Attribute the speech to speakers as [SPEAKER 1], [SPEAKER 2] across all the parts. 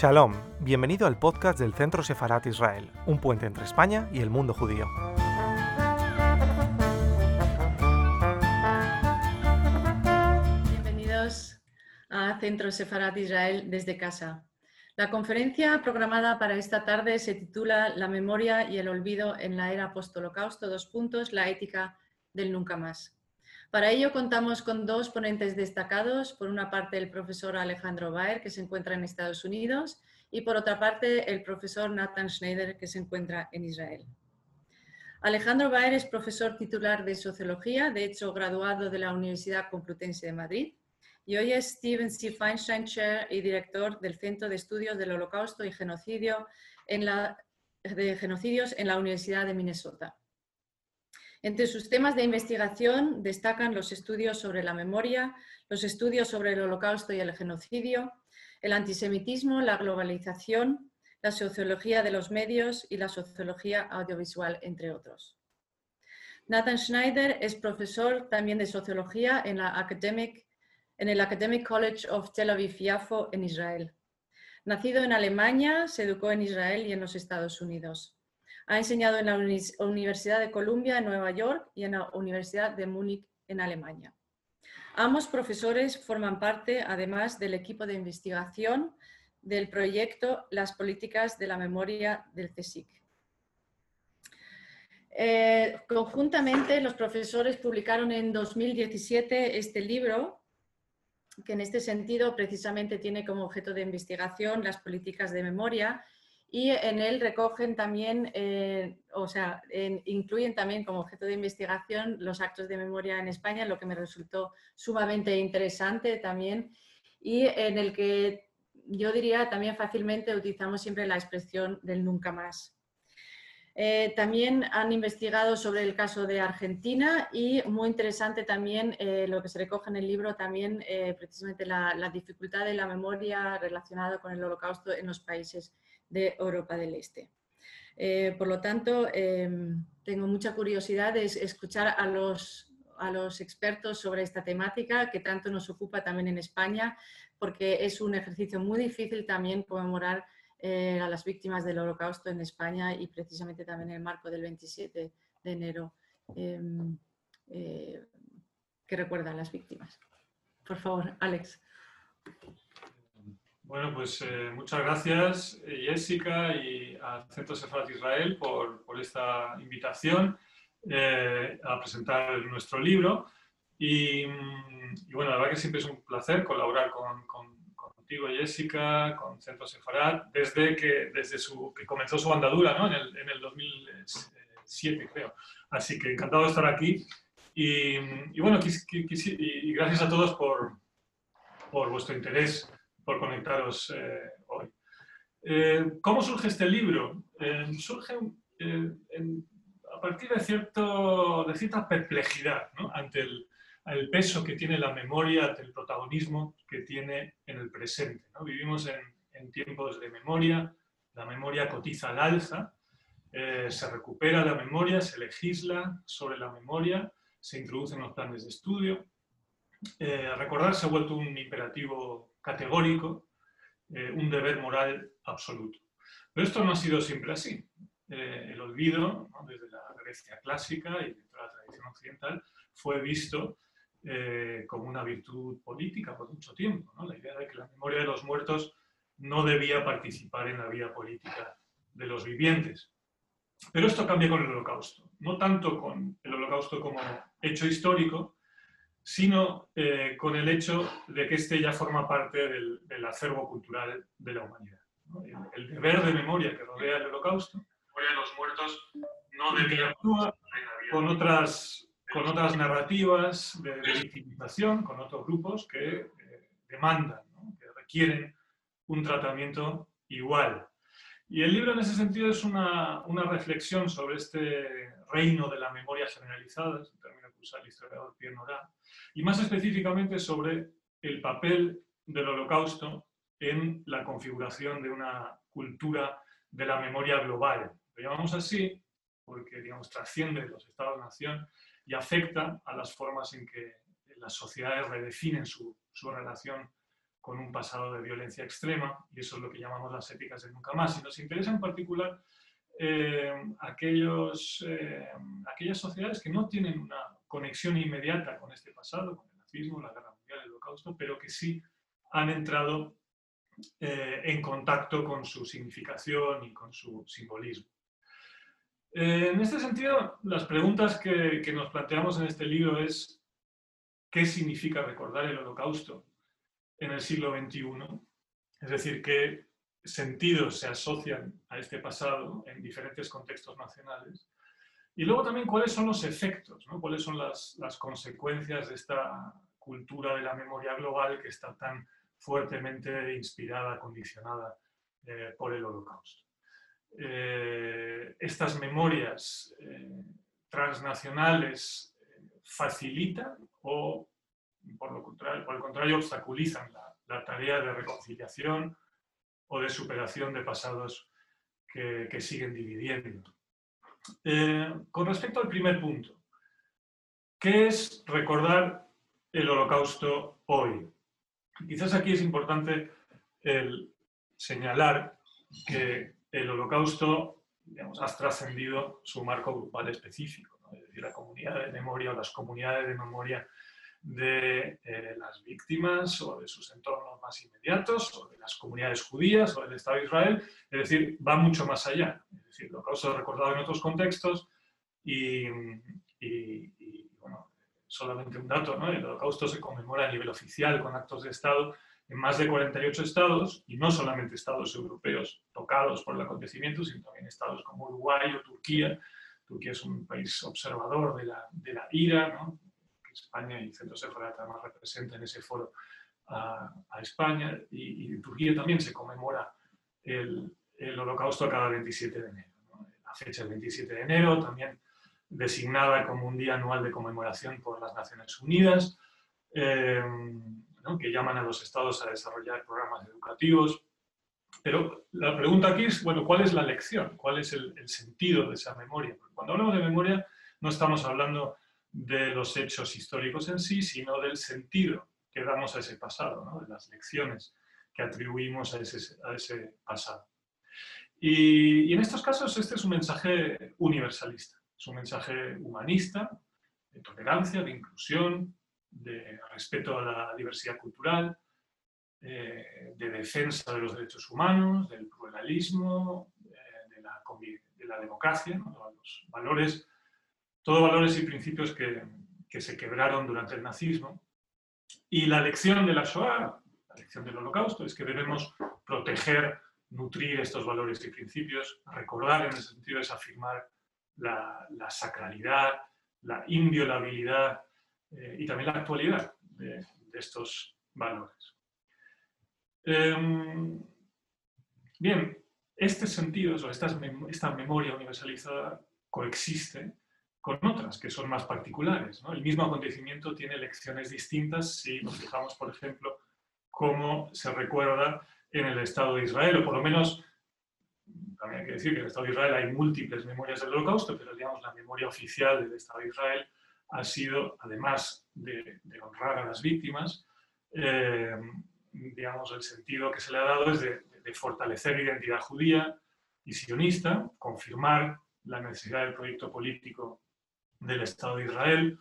[SPEAKER 1] Shalom, bienvenido al podcast del Centro Sefarat Israel, un puente entre España y el mundo judío.
[SPEAKER 2] Bienvenidos a Centro Sefarat Israel desde casa. La conferencia programada para esta tarde se titula La memoria y el olvido en la era post-holocausto, dos puntos, la ética del nunca más. Para ello contamos con dos ponentes destacados, por una parte el profesor Alejandro Baer, que se encuentra en Estados Unidos, y por otra parte el profesor Nathan Schneider, que se encuentra en Israel. Alejandro Baer es profesor titular de Sociología, de hecho graduado de la Universidad Complutense de Madrid, y hoy es Steven C. Feinstein Chair y director del Centro de Estudios del Holocausto y Genocidio de Genocidios en la Universidad de Minnesota. Entre sus temas de investigación destacan los estudios sobre la memoria, los estudios sobre el holocausto y el genocidio, el antisemitismo, la globalización, la sociología de los medios y la sociología audiovisual, entre otros. Nathan Schneider es profesor también de sociología en, Academic, el Academic College of Tel Aviv-Yafo en Israel. Nacido en Alemania, se educó en Israel y en los Estados Unidos. Ha enseñado en la Universidad de Columbia en Nueva York y en la Universidad de Múnich en Alemania. Ambos profesores forman parte, además, del equipo de investigación del proyecto Las políticas de la memoria del CSIC. Eh, conjuntamente, los profesores publicaron en 2017 este libro, que en este sentido precisamente tiene como objeto de investigación las políticas de memoria y en él recogen también, eh, o sea, incluyen también como objeto de investigación los actos de memoria en España, lo que me resultó sumamente interesante también y en el que yo diría también fácilmente utilizamos siempre la expresión del nunca más. Eh, también han investigado sobre el caso de Argentina y muy interesante también eh, lo que se recoge en el libro, también precisamente la, la dificultad de la memoria relacionada con el holocausto en los países de Europa del Este. Eh, por lo tanto, em, tengo mucha curiosidad de escuchar a los, a los expertos sobre esta temática que tanto nos ocupa también en España, porque es un ejercicio muy difícil también conmemorar eh, a las víctimas del holocausto en España y precisamente también en el marco del 27 de enero em, eh, que recuerdan las víctimas. Por favor, Alex.
[SPEAKER 3] Bueno, pues eh, muchas gracias eh, Jessica y al Centro Sefarat Israel por, esta invitación eh, a presentar nuestro libro. Y, bueno, la verdad que siempre es un placer colaborar con, contigo Jessica, con Centro Sefarat, desde que, desde su, que comenzó su andadura ¿no? en, el, en el 2007 creo. Así que encantado de estar aquí. Y, bueno, y gracias a todos por, por vuestro interés por conectaros eh, hoy. Eh, ¿Cómo surge este libro? Eh, surge a partir de, cierto, de cierta perplejidad ante el, peso que tiene la memoria, ante el protagonismo que tiene en el presente. Vivimos en, tiempos de memoria, la memoria cotiza al alza, se recupera la memoria, se legisla sobre la memoria, se introducen los planes de estudio. recordar se ha vuelto un imperativo categórico, eh, un deber moral absoluto. Pero esto no ha sido siempre así. Eh, el olvido, desde la Grecia clásica y dentro de la tradición occidental, fue visto eh, como una virtud política por mucho tiempo. La idea de que la memoria de los muertos no debía participar en la vida política de los vivientes. Pero esto cambia con el holocausto. No tanto con el holocausto como hecho histórico, sino eh, con el hecho de que este ya forma parte del, acervo cultural de la humanidad. El, deber de memoria que rodea el holocausto, memoria de los muertos, no debía actuar con otras, con otras narrativas de, victimización, con otros grupos que eh, demandan, que requieren un tratamiento igual. Y el libro en ese sentido es una, una reflexión sobre este reino de la memoria generalizada, que usa el historiador Pierre Nora, y más específicamente sobre el papel del holocausto en la configuración de una cultura de la memoria global. Lo llamamos así porque digamos, trasciende los estados-nación y afecta a las formas en que las sociedades redefinen su, su relación con un pasado de violencia extrema, y eso es lo que llamamos las éticas de nunca más. Y nos interesa en particular eh, aquellos, eh, aquellas sociedades que no tienen una conexión inmediata con este pasado, con el nazismo, la guerra mundial, el holocausto, pero que sí han entrado eh, en contacto con su significación y con su simbolismo. en este sentido, las preguntas que, que nos planteamos en este libro es ¿qué significa recordar el holocausto en el siglo XXI? Es decir, qué sentidos se asocian a este pasado en diferentes contextos nacionales. Y luego también cuáles son los efectos, cuáles son las, consecuencias de esta cultura de la memoria global que está tan fuertemente inspirada, condicionada eh, por el holocausto. Eh, estas memorias eh, transnacionales facilitan o, por, lo contrario, por el contrario, obstaculizan la tarea de reconciliación, o de superación de pasados que, siguen dividiendo. Eh, con respecto al primer punto, ¿qué es recordar el holocausto hoy? Quizás aquí es importante el señalar que el holocausto digamos, ha trascendido su marco grupal específico, es decir, la comunidad de memoria o las comunidades de memoria de eh, las víctimas o de sus entornos más inmediatos o de las comunidades judías o del Estado de Israel. Es decir, va mucho más allá. Es decir, lo que recordado en otros contextos y, bueno, solamente un dato, ¿no? el holocausto se conmemora a nivel oficial con actos de Estado en más de 48 estados, y no solamente estados europeos tocados por el acontecimiento, sino también estados como Uruguay o Turquía. Turquía es un país observador de la, de la IRA. España y Centro Sefarata además representa en ese foro a, España y, en Turquía también se conmemora el, el holocausto cada 27 de enero. La fecha del 27 de enero también designada como un día anual de conmemoración por las Naciones Unidas, eh, que llaman a los estados a desarrollar programas educativos. Pero la pregunta aquí es, bueno, ¿cuál es la lección? ¿Cuál es el, el sentido de esa memoria? Porque cuando hablamos de memoria no estamos hablando de los hechos históricos en sí, sino del sentido que damos a ese pasado, de las lecciones que atribuimos a ese, pasado. Y, en estos casos este es un mensaje universalista, es un mensaje humanista, de tolerancia, de inclusión, de respeto a la diversidad cultural, eh, de defensa de los derechos humanos, del pluralismo, eh, de, la, de, la, democracia, los valores todos valores y principios que, que, se quebraron durante el nazismo. Y la lección de la Shoah, la lección del holocausto, es que debemos proteger, nutrir estos valores y principios, recordar en ese sentido es afirmar la, sacralidad, la inviolabilidad eh, y también la actualidad de, de estos valores. Em, bien, este sentido, o esta, esta memoria universalizada coexiste con otras que son más particulares. El mismo acontecimiento tiene lecciones distintas si nos fijamos, por ejemplo, cómo se recuerda en el Estado de Israel, o por lo menos, también hay que decir que en el Estado de Israel hay múltiples memorias del holocausto, pero digamos la memoria oficial del Estado de Israel ha sido, además de, honrar a las víctimas, eh, digamos, el sentido que se le ha dado es de, de fortalecer la identidad judía y sionista, confirmar la necesidad del proyecto político del Estado de Israel.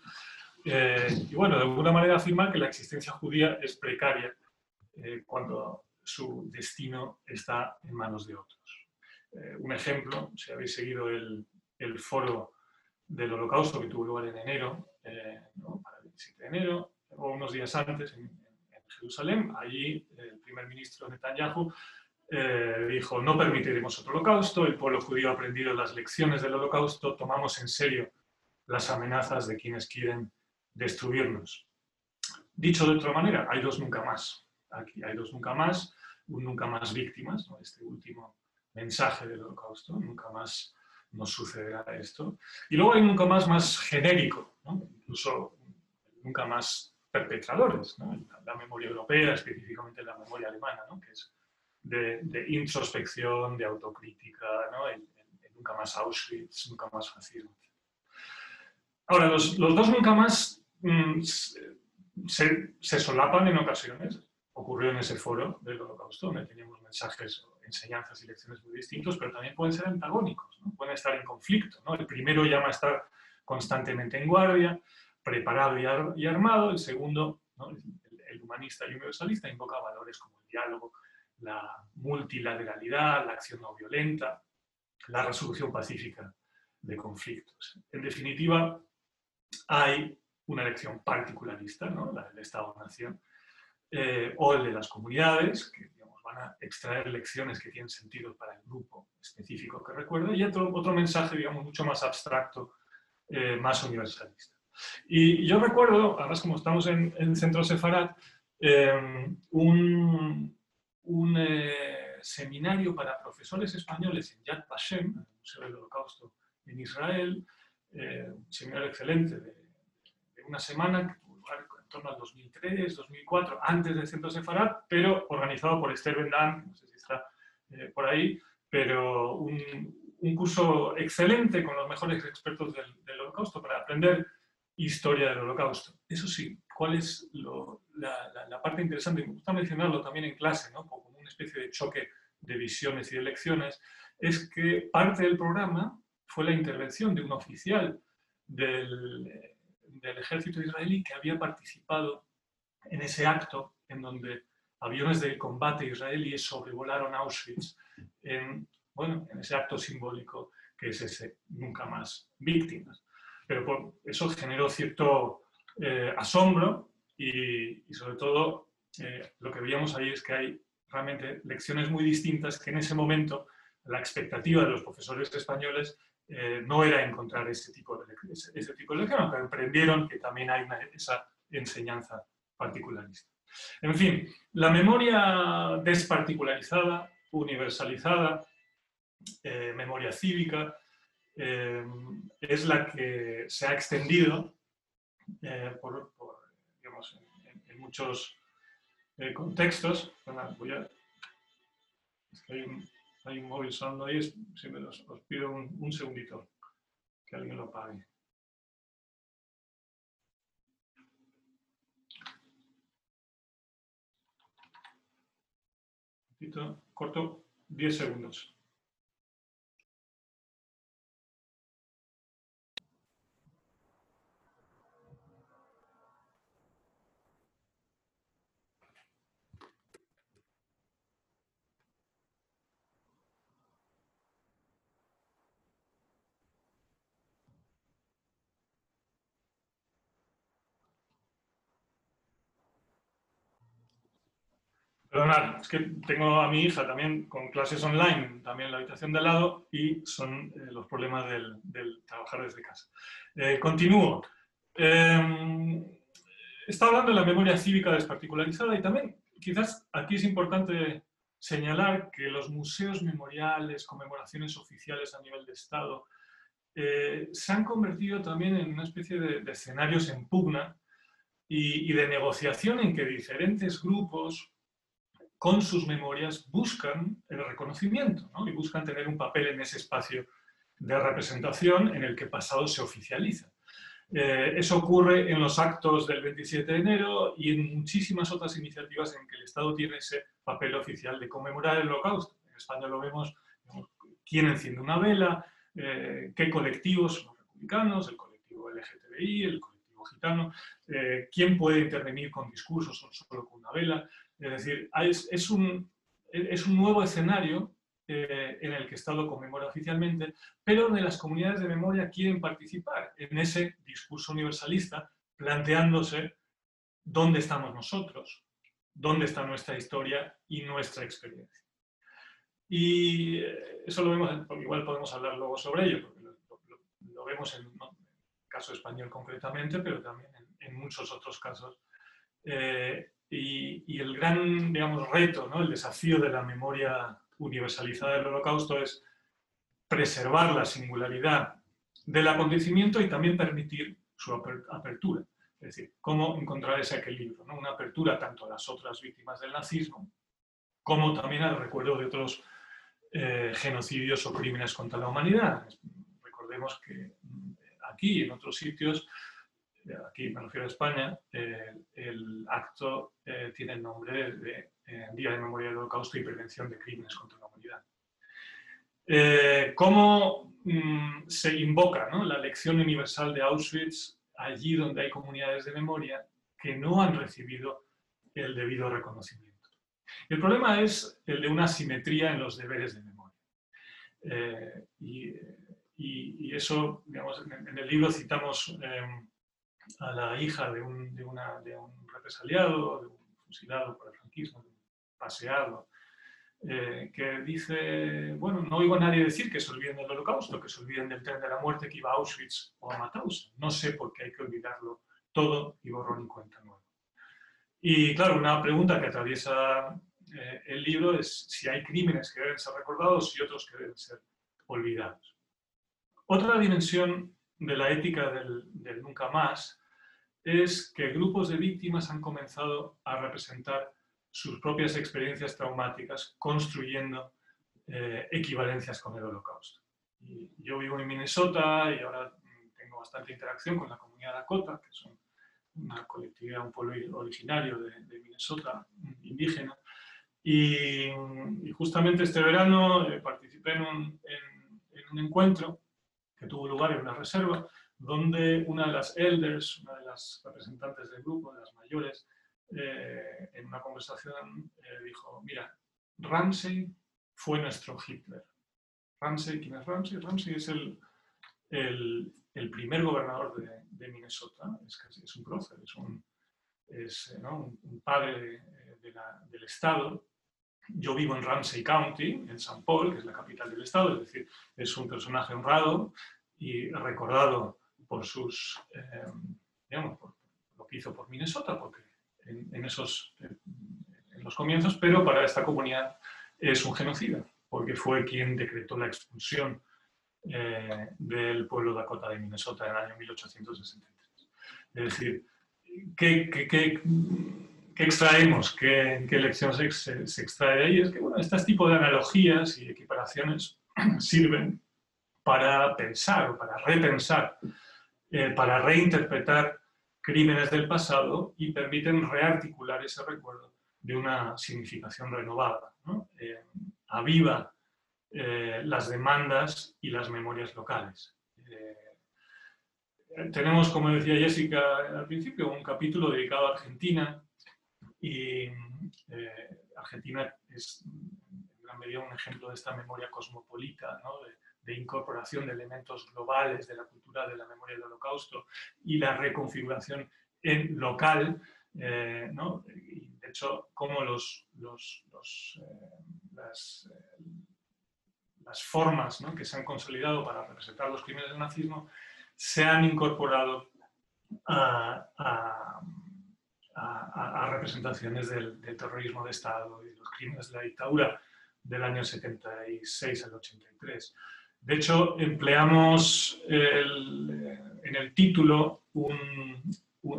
[SPEAKER 3] Eh, y bueno, de alguna manera afirmar que la existencia judía es precaria eh, cuando su destino está en manos de otros. Eh, un ejemplo, si habéis seguido el, el, foro del holocausto que tuvo lugar en enero, para el 27 de enero, o unos días antes en, en Jerusalén, allí el primer ministro Netanyahu dijo, no permitiremos otro holocausto, el pueblo judío ha aprendido las lecciones del holocausto, tomamos en serio las amenazas de quienes quieren destruirnos. Dicho de otra manera, hay dos nunca más. Aquí hay dos nunca más, un nunca más víctimas, este último mensaje del holocausto, nunca más nos sucederá esto. Y luego hay nunca más más genérico, incluso nunca más perpetradores, la, memoria europea, específicamente la memoria alemana, que es de, introspección, de autocrítica, nunca más Auschwitz, nunca más fascismo. Ahora, los, dos nunca más mm, se, solapan en ocasiones ocurrió en ese foro del holocausto, donde teníamos mensajes, enseñanzas y lecciones muy distintos, pero también pueden ser antagónicos, ¿no? pueden estar en conflicto. ¿no? El primero llama a estar constantemente en guardia, preparado y, armado, el segundo, el, humanista y universalista, invoca valores como el diálogo, la multilateralidad, la acción no violenta, la resolución pacífica de conflictos. En definitiva, hay una elección particularista, ¿no? la del Estado-Nación, eh, o el de las comunidades, que van a extraer lecciones que tienen sentido para el grupo específico que recuerda, y otro, otro mensaje, digamos, mucho más abstracto, eh, más universalista. Y yo recuerdo, además como estamos en, el Centro Sefarad, eh, un, un seminario para profesores españoles en Yad Vashem, el Museo del Holocausto en Israel, un seminario excelente de, de una semana, que tuvo lugar en torno al 2003, 2004, antes del Centro Sefarad, pero organizado por Esther Bendan, no sé si está eh, por ahí, pero un, un, curso excelente con los mejores expertos del, del, Holocausto para aprender historia del Holocausto. Eso sí, ¿cuál es lo, la, la, la, parte interesante? Me gusta mencionarlo también en clase, ¿no? como una especie de choque de visiones y de lecciones, es que parte del programa fue la intervención de un oficial del, ejército israelí que había participado en ese acto en donde aviones de combate israelíes sobrevolaron Auschwitz en, bueno, en ese acto simbólico que es ese nunca más víctimas. Pero por eso generó cierto eh, asombro y, y, sobre todo eh, lo que veíamos ahí es que hay realmente lecciones muy distintas que en ese momento la expectativa de los profesores españoles eh, no era encontrar ese tipo de, ese, ese tipo de lección, pero aprendieron que también hay esa enseñanza particularista. En fin, la memoria desparticularizada, universalizada, eh, memoria cívica, eh, es la que se ha extendido por, en, muchos contextos. Voy a, es que hay un, hay un móvil sonando ahí, si me os pido un, un, segundito, que alguien lo apague. Corto 10 segundos. Perdonad, es que tengo a mi hija también con clases online, también en la habitación de al lado, y son eh, los problemas del, trabajar desde casa. Eh, continúo. Eh, está hablando de la memoria cívica desparticularizada y también quizás aquí es importante señalar que los museos memoriales, conmemoraciones oficiales a nivel de Estado, eh, se han convertido también en una especie de, de escenarios en pugna y, y de negociación en que diferentes grupos, con sus memorias buscan el reconocimiento ¿no? y buscan tener un papel en ese espacio de representación en el que pasado se oficializa. Eh, eso ocurre en los actos del 27 de enero y en muchísimas otras iniciativas en que el Estado tiene ese papel oficial de conmemorar el holocausto. En España lo vemos, quién enciende una vela, eh, qué colectivos, los republicanos, el colectivo LGTBI, el colectivo gitano, eh, quién puede intervenir con discursos o solo con una vela. Es decir, es, un, es un, nuevo escenario eh, en el que Estado conmemora oficialmente, pero donde las comunidades de memoria quieren participar en ese discurso universalista, planteándose dónde estamos nosotros, dónde está nuestra historia y nuestra experiencia. Y eh, eso lo vemos, igual podemos hablar luego sobre ello, porque lo, vemos en, el caso español concretamente, pero también en muchos otros casos. Eh, y, el gran, digamos, reto, ¿no? el desafío de la memoria universalizada del holocausto es preservar la singularidad del acontecimiento y también permitir su apertura. Es decir, cómo encontrar ese equilibrio, ¿no? una apertura tanto a las otras víctimas del nazismo como también al recuerdo de otros eh, genocidios o crímenes contra la humanidad. Recordemos que aquí y en otros sitios aquí me refiero a España, el acto tiene el nombre de Día de Memoria del Holocausto y Prevención de Crímenes contra la Humanidad. ¿Cómo mm, se invoca la lección universal de Auschwitz allí donde hay comunidades de memoria que no han recibido el debido reconocimiento? El problema es el de una simetría en los deberes de memoria. Eh, y, eso, digamos, en, el libro citamos em, a la hija de un, de, un, represaliado, de un fusilado por el franquismo, de un paseado, eh, que dice, bueno, no oigo a nadie decir que se olviden del holocausto, que se olviden del tren de la muerte que iba a Auschwitz o a Mauthausen. No sé por qué hay que olvidarlo todo y borrón y cuenta nueva. Y claro, una pregunta que atraviesa eh, el libro es si hay crímenes que deben ser recordados y otros que deben ser olvidados. Otra dimensión de la ética del, nunca más es que grupos de víctimas han comenzado a representar sus propias experiencias traumáticas construyendo eh, equivalencias con el holocausto. yo vivo en Minnesota y ahora tengo bastante interacción con la comunidad Dakota, que son una colectividad, un pueblo originario de, Minnesota, indígena. Y, justamente este verano eh, participé en un, en, un, encuentro que tuvo lugar en una reserva, donde una de las elders, una de las representantes del grupo, de las mayores, eh, en una conversación eh, dijo, mira, Ramsey fue nuestro Hitler. Ramsey, ¿quién es Ramsey? Ramsey es el, el, primer gobernador de, Minnesota, es, es, un prócer, es un, es, eh, un, padre la, del Estado. Yo vivo en Ramsey County, en St. Paul, que es la capital del Estado, es decir, es un personaje honrado y recordado por sus, eh, digamos, lo que hizo por Minnesota, porque en, esos, en los comienzos, pero para esta comunidad es un genocida, porque fue quien decretó la expulsión eh, del pueblo Dakota de Minnesota en el año 1863. Es decir, ¿qué, qué, qué, qué extraemos? ¿Qué, ¿Qué, lección se, extrae de ahí? Es que bueno, este tipo de analogías y equiparaciones sirven para pensar o para repensar, eh, para reinterpretar crímenes del pasado y permiten rearticular ese recuerdo de una significación renovada. ¿no? Eh, aviva eh, las demandas y las memorias locales. Tenemos, como decía Jessica al principio, un capítulo dedicado a Argentina y eh, Argentina es en gran medida un ejemplo de esta memoria cosmopolita, de, incorporación de elementos globales de la cultura de la memoria del holocausto y la reconfiguración en local, ¿no? y de hecho, como los, las, las formas que se han consolidado para representar los crímenes del nazismo se han incorporado a, representaciones del, terrorismo de Estado y los crímenes de la dictadura del año 76 al 83. De hecho, empleamos en el título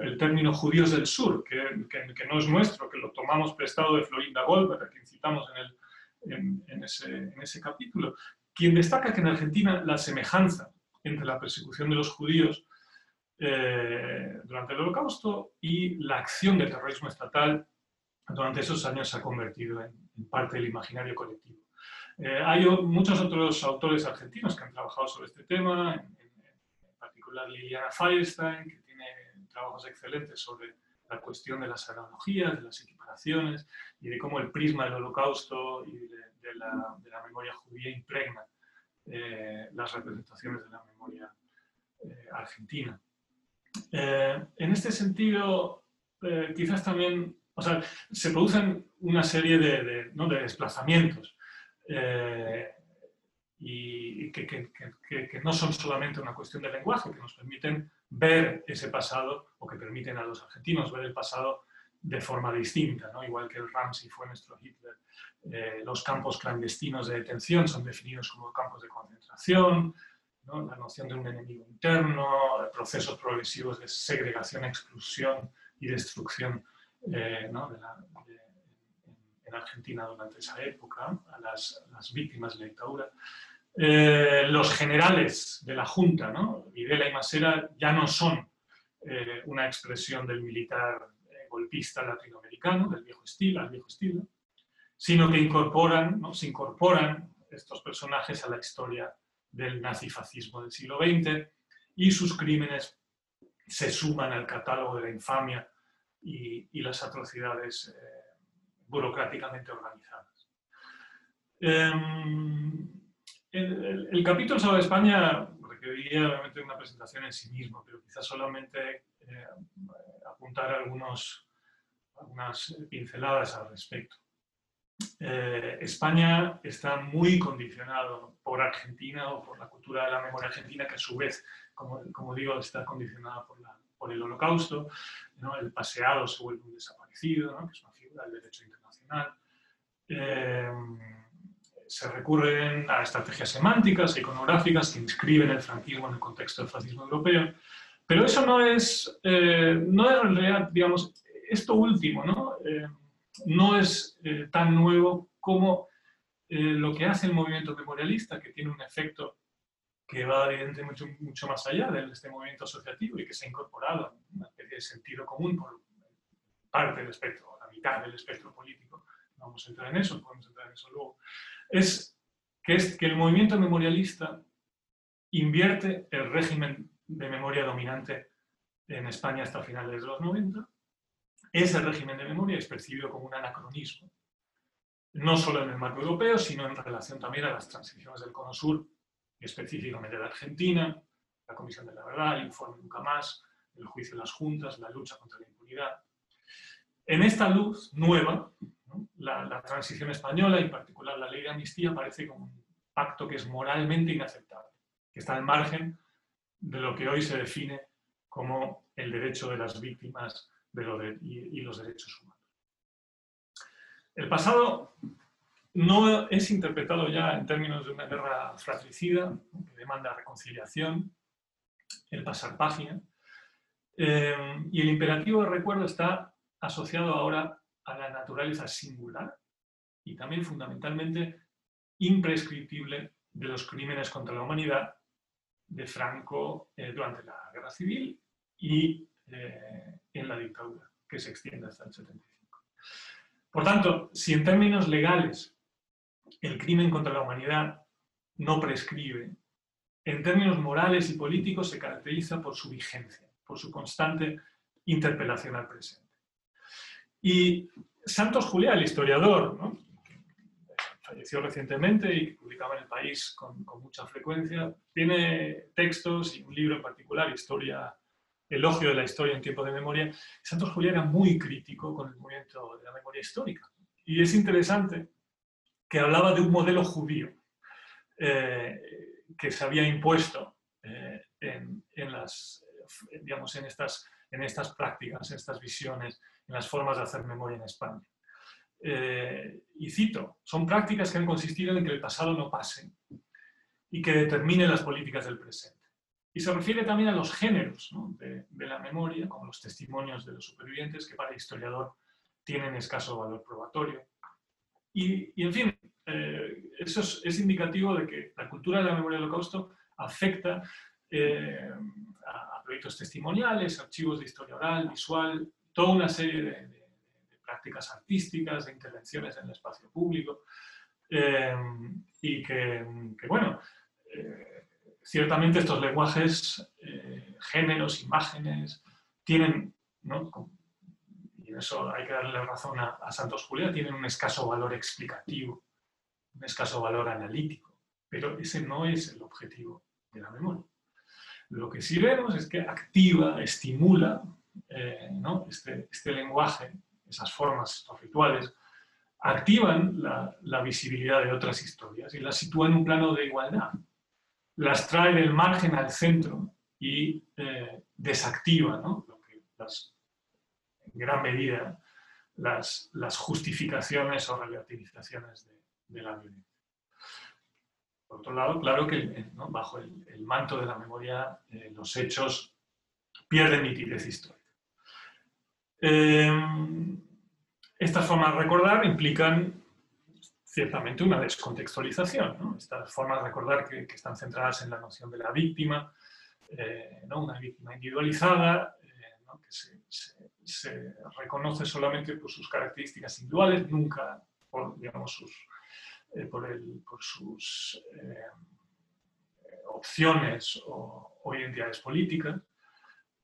[SPEAKER 3] el término judíos del sur, que, que, no es nuestro, que lo tomamos prestado de Florinda Goldberg, a quien citamos en el, en, ese, capítulo, quien destaca que en Argentina la semejanza entre la persecución de los judíos eh, durante el holocausto y la acción del terrorismo estatal durante esos años se ha convertido en, parte del imaginario colectivo. Eh, hay muchos otros autores argentinos que han trabajado sobre este tema, en, particular Liliana Firestein, que tiene trabajos excelentes sobre la cuestión de las analogías, de las equiparaciones y de cómo el prisma del holocausto y de, la, memoria judía impregna eh, las representaciones de la memoria eh, argentina. Eh, en este sentido, quizás también, o sea, se producen una serie de, ¿no? de desplazamientos y que, que, que, no son solamente una cuestión de lenguaje, que nos permiten ver ese pasado o que permiten a los argentinos ver el pasado de forma distinta, ¿no? igual que el Ramsey fue nuestro Hitler. Eh, los campos clandestinos de detención son definidos como campos de concentración, ¿no? la noción de un enemigo interno, procesos progresivos de segregación, exclusión y destrucción eh, en Argentina durante esa época, a las, las víctimas de la dictadura. Eh, los generales de la Junta, ¿no? Videla y Masera, ya no son eh, una expresión del militar golpista latinoamericano, del viejo estilo, al viejo estilo, sino que incorporan, ¿no? se incorporan estos personajes a la historia del nazifascismo del siglo XX y sus crímenes se suman al catálogo de la infamia y, las atrocidades eh, burocráticamente organizadas. Em, el, capítulo sobre España requeriría obviamente una presentación en sí mismo, pero quizás solamente eh, apuntar algunos, algunas pinceladas al respecto. Eh, España está muy condicionado por Argentina o por la cultura de la memoria argentina, que a su vez, como, digo, está condicionada por, el holocausto. El paseado se vuelve un desaparecido, que es una figura del derecho internacional. Eh, se recurren a estrategias semánticas iconográficas que inscriben el franquismo en el contexto del fascismo europeo. Pero eso no es, eh, no es en realidad, digamos, esto último, ¿no? No es eh, tan nuevo como eh, lo que hace el movimiento memorialista, que tiene un efecto que va evidentemente mucho, mucho más allá de este movimiento asociativo y que se ha incorporado en una sentido común por parte del espectro, la mitad del espectro político. Vamos a entrar en eso, podemos entrar en eso luego. Es que, es que el movimiento memorialista invierte el régimen de memoria dominante en España hasta finales de los 90 ese régimen de memoria es percibido como un anacronismo, no solo en el marco europeo, sino en relación también a las transiciones del Cono Sur, específicamente de Argentina, la Comisión de la Verdad, el informe Nunca Más, el juicio de las juntas, la lucha contra la impunidad. En esta luz nueva, la, la, transición española, y en particular la ley de amnistía, parece como un pacto que es moralmente inaceptable, que está al margen de lo que hoy se define como el derecho de las víctimas y, los derechos humanos. El pasado no es interpretado ya en términos de una guerra fratricida que demanda reconciliación, el pasar página, eh, y el imperativo de recuerdo está asociado ahora a la naturaleza singular y también fundamentalmente imprescriptible de los crímenes contra la humanidad de Franco eh, durante la guerra civil y eh, en la dictadura, que se extiende hasta el 75. Por tanto, si en términos legales el crimen contra la humanidad no prescribe, en términos morales y políticos se caracteriza por su vigencia, por su constante interpelación al presente. Y Santos Juliá, el historiador, que falleció recientemente y publicaba en el país con, con, mucha frecuencia, tiene textos y un libro en particular, Historia elogio de la historia en tiempo de memoria, Santos Julián era muy crítico con el movimiento de la memoria histórica. Y es interesante que hablaba de un modelo judío eh, que se había impuesto eh, en, las, digamos, en, estas, en estas prácticas, en estas visiones, en las formas de hacer memoria en España. Eh, y cito, son prácticas que han consistido en que el pasado no pase y que determinen las políticas del presente. Y se refiere también a los géneros de, la memoria, como los testimonios de los supervivientes, que para el historiador tienen escaso valor probatorio. Y, en fin, eh, eso es, indicativo de que la cultura de la memoria del holocausto afecta eh, a, proyectos testimoniales, archivos de historia oral, visual, toda una serie de, prácticas artísticas, de intervenciones en el espacio público, eh, y que, que bueno, ciertamente estos lenguajes, eh, géneros, imágenes, tienen, y en eso hay que darle razón a, Santos Julia, tienen un escaso valor explicativo, un escaso valor analítico, pero ese no es el objetivo de la memoria. Lo que sí vemos es que activa, estimula eh, este, este, lenguaje, esas formas, estos rituales, activan la visibilidad de otras historias y las sitúan en un plano de igualdad las trae del margen al centro y eh, desactiva, ¿no? En gran medida, las, justificaciones o relativizaciones de, la violencia. Por otro lado, claro que bajo el, manto de la memoria eh, los hechos pierden nitidez histórica. Eh, estas formas de recordar implican ciertamente una descontextualización. Estas formas de recordar que, están centradas en la noción de la víctima, eh, ¿no? una víctima individualizada, eh, que se, reconoce solamente por sus características individuales, nunca por, digamos, sus, eh, por, sus opciones o, identidades políticas,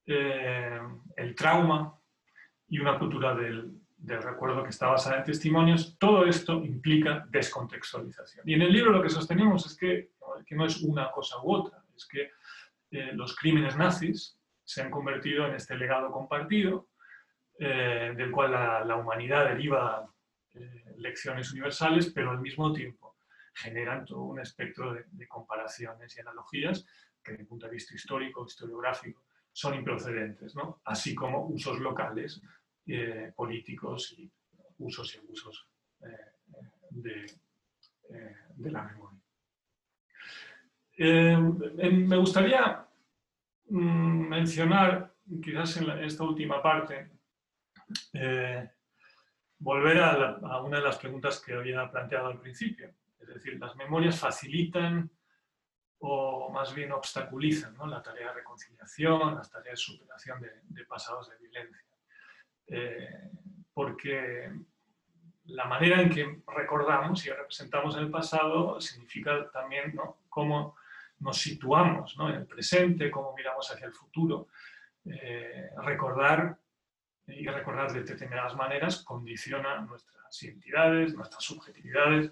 [SPEAKER 3] el trauma y una cultura del, del recuerdo que está basada en testimonios, todo esto implica descontextualización. Y en el libro lo que sostenemos es que, no es una cosa u otra, es que eh, los crímenes nazis se han convertido en este legado compartido, eh, del cual la, humanidad deriva eh, lecciones universales, pero al mismo tiempo generan todo un espectro de, de comparaciones y analogías que desde el punto de vista histórico, historiográfico, son improcedentes, ¿no? así como usos locales eh, políticos y usos y abusos eh, de, eh, de, la memoria. me gustaría mm, mencionar, quizás en, esta última parte, volver a, una de las preguntas que había planteado al principio. Es decir, las memorias facilitan o más bien obstaculizan la tarea de reconciliación, las tareas de superación de pasados de violencia. Eh, porque la manera en que recordamos y representamos el pasado significa también cómo nos situamos en el presente, cómo miramos hacia el futuro. Eh, recordar y recordar de determinadas maneras condiciona nuestras identidades, nuestras subjetividades,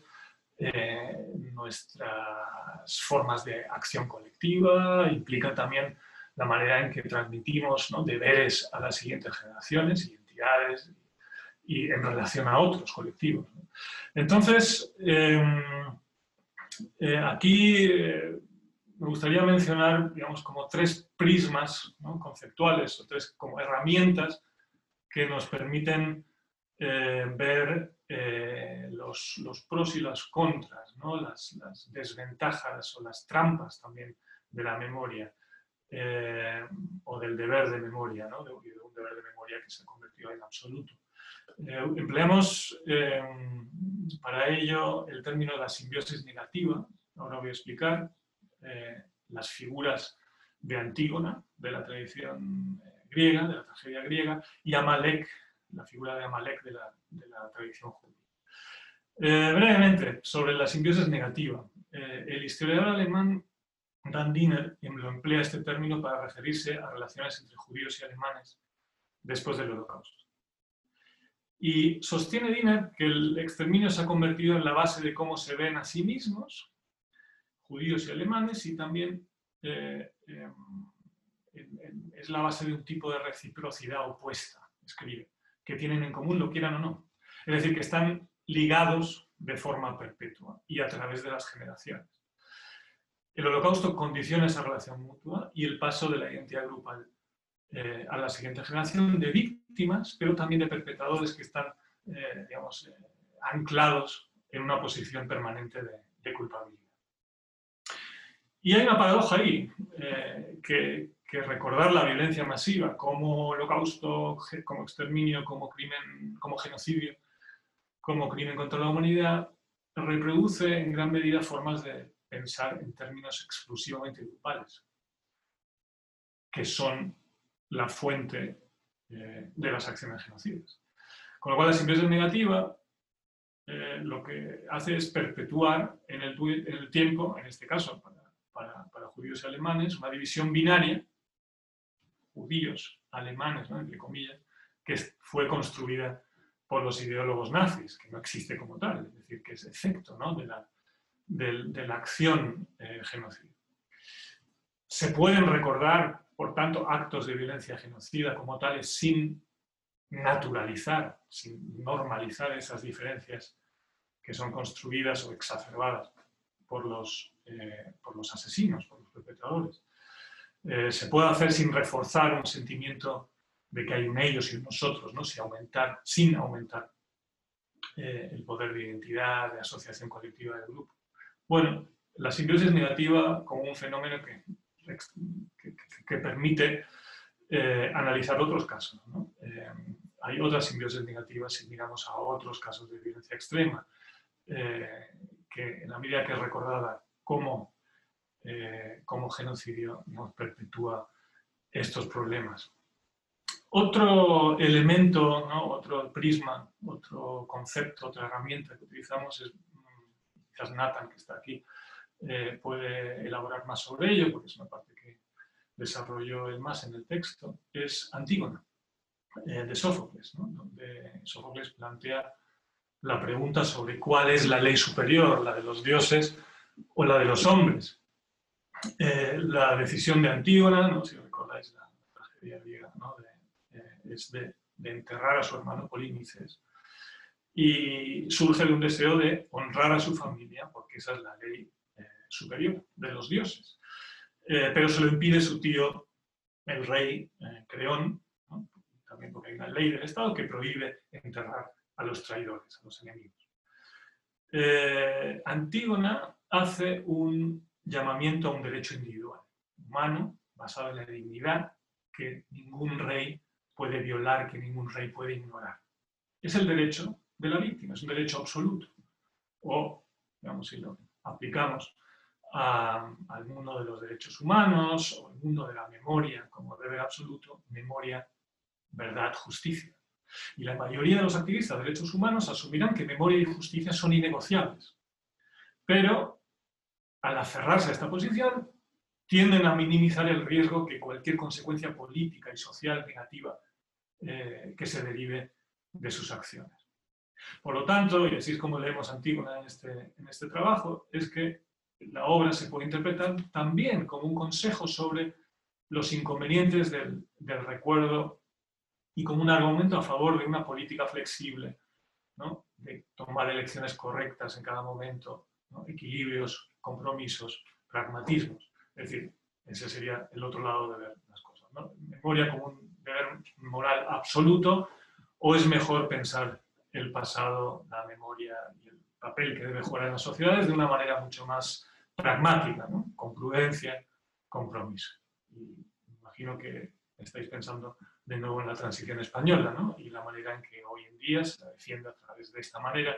[SPEAKER 3] eh, nuestras formas de acción colectiva, implica también la manera en que transmitimos deberes a las siguientes generaciones y y en relación a otros colectivos. Entonces, em, eh, aquí eh, me gustaría mencionar, digamos, como tres prismas conceptuales o tres como herramientas que nos permiten eh, ver los, pros y las contras, las, desventajas o las trampas también de la memoria o del deber de memoria, ¿no? de, un deber de memoria que se ha en absoluto. Eh, empleamos eh, para ello el término de la simbiosis negativa. Ahora voy a explicar eh, las figuras de Antígona, de la tradición griega, de la tragedia griega, y Amalek, la figura de Amalek de la, de la tradición judía. brevemente, sobre la simbiosis negativa. el historiador alemán Dan Diener lo emplea este término para referirse a relaciones entre judíos y alemanes después del holocausto. Y sostiene Diner que el exterminio se ha convertido en la base de cómo se ven a sí mismos, judíos y alemanes, y también eh, es la base de un tipo de reciprocidad opuesta, escribe, que tienen en común, lo quieran o no. Es decir, que están ligados de forma perpetua y a través de las generaciones. El holocausto condiciona esa relación mutua y el paso de la identidad grupal eh, a la siguiente generación de víctimas, pero también de perpetradores que están, eh, digamos, eh, anclados en una posición permanente de, culpabilidad. Y hay una paradoja ahí, que, recordar la violencia masiva como holocausto, como exterminio, como crimen, como genocidio, como crimen contra la humanidad, reproduce en gran medida formas de pensar en términos exclusivamente grupales, que son la fuente eh, de las acciones genocidas. Con lo cual la simbiosis negativa eh, lo que hace es perpetuar en el, tiempo, en este caso para, judíos y alemanes, una división binaria, judíos, alemanes, entre comillas, que fue construida por los ideólogos nazis, que no existe como tal, es decir, que es efecto de, la, de, la, acción eh, genocida. Se pueden recordar por tanto, actos de violencia genocida como tales sin naturalizar, sin normalizar esas diferencias que son construidas o exacerbadas por los, eh, por los asesinos, por los perpetradores. Eh, se puede hacer sin reforzar un sentimiento de que hay un ellos y un nosotros, ¿no? sin aumentar, sin aumentar el poder de identidad, de asociación colectiva del grupo. Bueno, la simbiosis negativa como un fenómeno que permite eh, analizar otros casos. Eh, hay otras simbiosis negativas si miramos a otros casos de violencia extrema, eh, que en la medida que es recordada como, como genocidio nos perpetúa estos problemas. Otro elemento, otro prisma, otro concepto, otra herramienta que utilizamos es, quizás Nathan, que está aquí, eh, puede elaborar más sobre ello, porque es una parte que desarrolló él más en el texto, es Antígona, eh, de Sófocles, donde Sófocles plantea la pregunta sobre cuál es la ley superior, la de los dioses o la de los hombres. Eh, la decisión de Antígona, ¿no? si recordáis la tragedia griega, eh, es de, enterrar a su hermano Polínices. Y surge de un deseo de honrar a su familia, porque esa es la ley eh, superior de los dioses. pero se lo impide su tío, el rey Creón, también porque hay una ley del Estado que prohíbe enterrar a los traidores, a los enemigos. Antígona hace un llamamiento a un derecho individual, humano, basado en la dignidad, que ningún rey puede violar, que ningún rey puede ignorar. Es el derecho de la víctima, es un derecho absoluto. O, digamos, si lo aplicamos al mundo de los derechos humanos o al mundo de la memoria como deber absoluto, memoria, verdad, justicia. Y la mayoría de los activistas de derechos humanos asumirán que memoria y justicia son innegociables. Pero al aferrarse a esta posición, tienden a minimizar el riesgo que cualquier consecuencia política y social negativa eh, que se derive de sus acciones. Por lo tanto, y así es como leemos Antígona en este, en este trabajo, es que la obra se puede interpretar también como un consejo sobre los inconvenientes del, del recuerdo y como un argumento a favor de una política flexible, ¿no? de tomar elecciones correctas en cada momento, equilibrios compromisos, pragmatismos. Es decir, ese sería el otro lado de ver las cosas. Memoria como un deber moral absoluto o es mejor pensar el pasado, la memoria y el papel que debe jugar en las sociedades de una manera mucho más pragmática, con prudencia, compromiso. Imagino que estáis pensando de nuevo en la transición española y la manera en que hoy en día se defiende a través de esta manera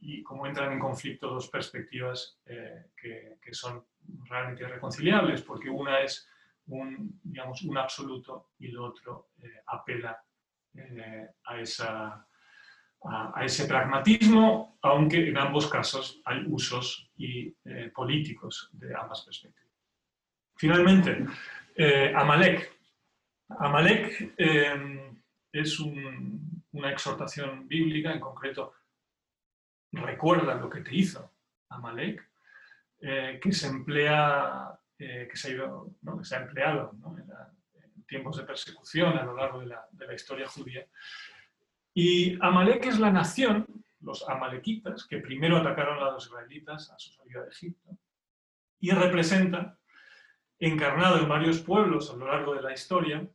[SPEAKER 3] y cómo entran en conflicto dos perspectivas eh, que, que, son realmente irreconciliables, porque una es un, digamos, un absoluto y el otro eh, apela eh, a, esa, a, ese pragmatismo, aunque en ambos casos hay usos y, políticos de ambas perspectivas. Finalmente, Amalek. Amalek es una exhortación bíblica, en concreto recuerda lo que te hizo Amalek, eh, que se emplea, eh, que, se ha ido, se ha empleado en, tiempos de persecución a lo largo de la, de la historia judía. Y Amalek es la nación, los amalequitas, que primero atacaron a los israelitas a su salida de Egipto, y representa, encarnado en varios pueblos a lo largo de la historia,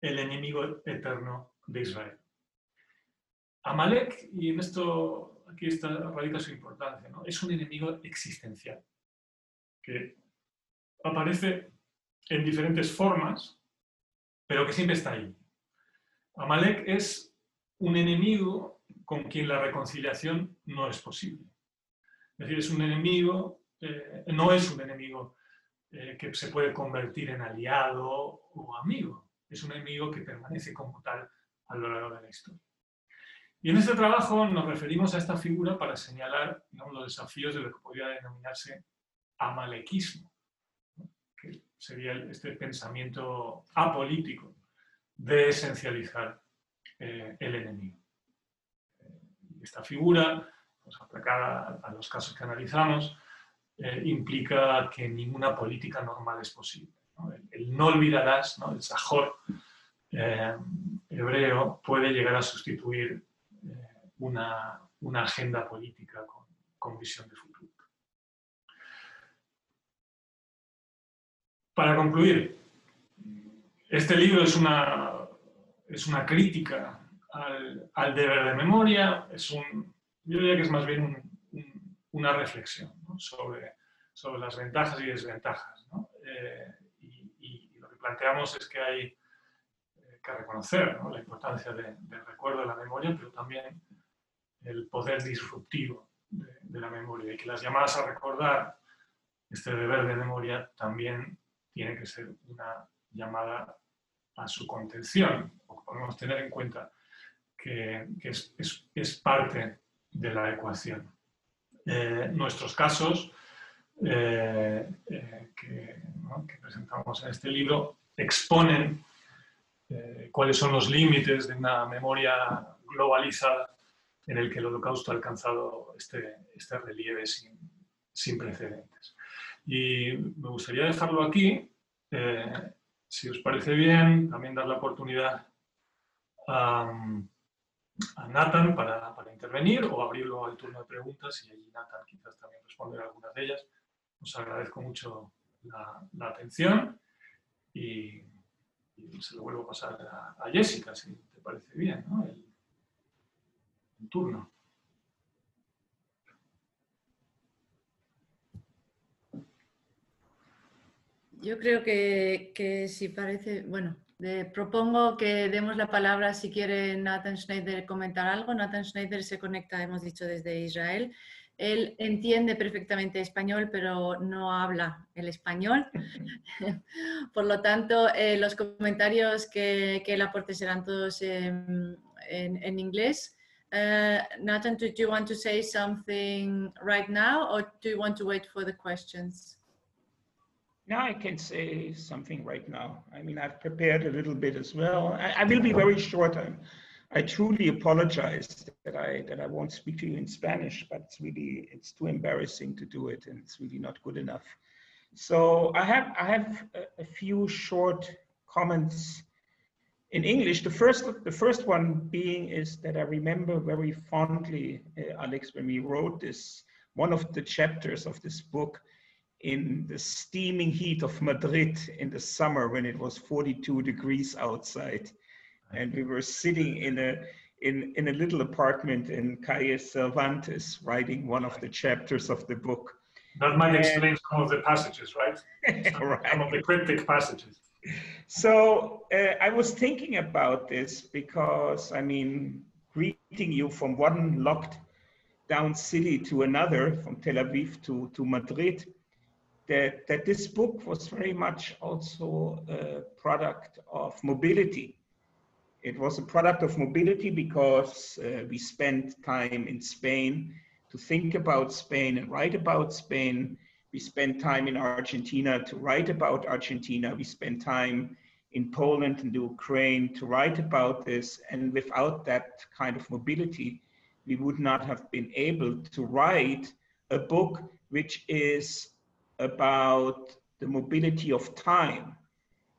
[SPEAKER 3] el enemigo eterno de Israel. Amalek, y en esto aquí está, radica su importancia, ¿no? es un enemigo existencial que aparece en diferentes formas, pero que siempre está ahí. Amalek es un enemigo con quien la reconciliación no es posible. Es decir, es un enemigo, eh, no es un enemigo eh, que se puede convertir en aliado o amigo, es un enemigo que permanece como tal a lo largo de la historia. Y en este trabajo nos referimos a esta figura para señalar los desafíos de lo que podría denominarse amalequismo, que sería este pensamiento apolítico de esencializar eh, el enemigo. Eh, esta figura, pues, a los casos que analizamos, eh, implica que ninguna política normal es posible. El, no olvidarás, el sajor hebreo, puede llegar a sustituir una, agenda política con, visión de futuro. Para concluir, este libro es una, es una crítica al, deber de memoria, es un, yo diría que es más bien una reflexión sobre, sobre las ventajas y desventajas. Eh, y, lo que planteamos es que hay eh, que reconocer la importancia del recuerdo de la memoria, pero también el poder disruptivo de, la memoria. Y que las llamadas a recordar este deber de memoria también tiene que ser una llamada a su contención. Podemos tener en cuenta que, es, parte de la ecuación. Eh, nuestros casos eh, eh, que, presentamos en este libro exponen cuáles son los límites de una memoria globalizada en el que el holocausto ha alcanzado este, este relieve sin, sin precedentes. Y me gustaría dejarlo aquí. Si os parece bien, también dar la oportunidad a, a Nathan para, para, intervenir o abrirlo al turno de preguntas y allí Nathan quizás también responder algunas de ellas. Os agradezco mucho la, atención y, se lo vuelvo a pasar a, Jessica, si te parece bien, ¿no? el turno.
[SPEAKER 2] Yo creo que, si parece, bueno, propongo que demos la palabra si quiere Nathan Schneider comentar algo. Nathan Schneider se conecta, hemos dicho, desde Israel. Él entiende perfectamente español, pero no habla el español. Por lo tanto, eh, los comentarios que, que, él aporte serán todos en, en, en inglés. Uh, Nathan, do you want to say something right now or do you want to wait for the questions?
[SPEAKER 4] Now I can say something right now. I mean, I've prepared a little bit as well. I, I will be very short. I'm, I truly apologize that I that I won't speak to you in Spanish, but it's really it's too embarrassing to do it, and it's really not good enough. So I have I have a, a few short comments in English. The first the first one being is that I remember very fondly, uh, Alex, when we wrote this one of the chapters of this book in the steaming heat of Madrid in the summer when it was 42 degrees outside. And we were sitting in a, in, in a little apartment in Calle Cervantes writing one of the chapters of the book.
[SPEAKER 3] That might explain some of the passages, right? Some,
[SPEAKER 4] right.
[SPEAKER 3] some of the cryptic passages.
[SPEAKER 4] So uh, I was thinking about this because, I mean, greeting you from one locked down city to another, from Tel Aviv to, to Madrid, that, that this book was very much also a product of mobility. It was a product of mobility because uh, we spent time in Spain to think about Spain and write about Spain. We spent time in Argentina to write about Argentina. We spent time in Poland and the Ukraine to write about this. And without that kind of mobility, we would not have been able to write a book which is about the mobility of time.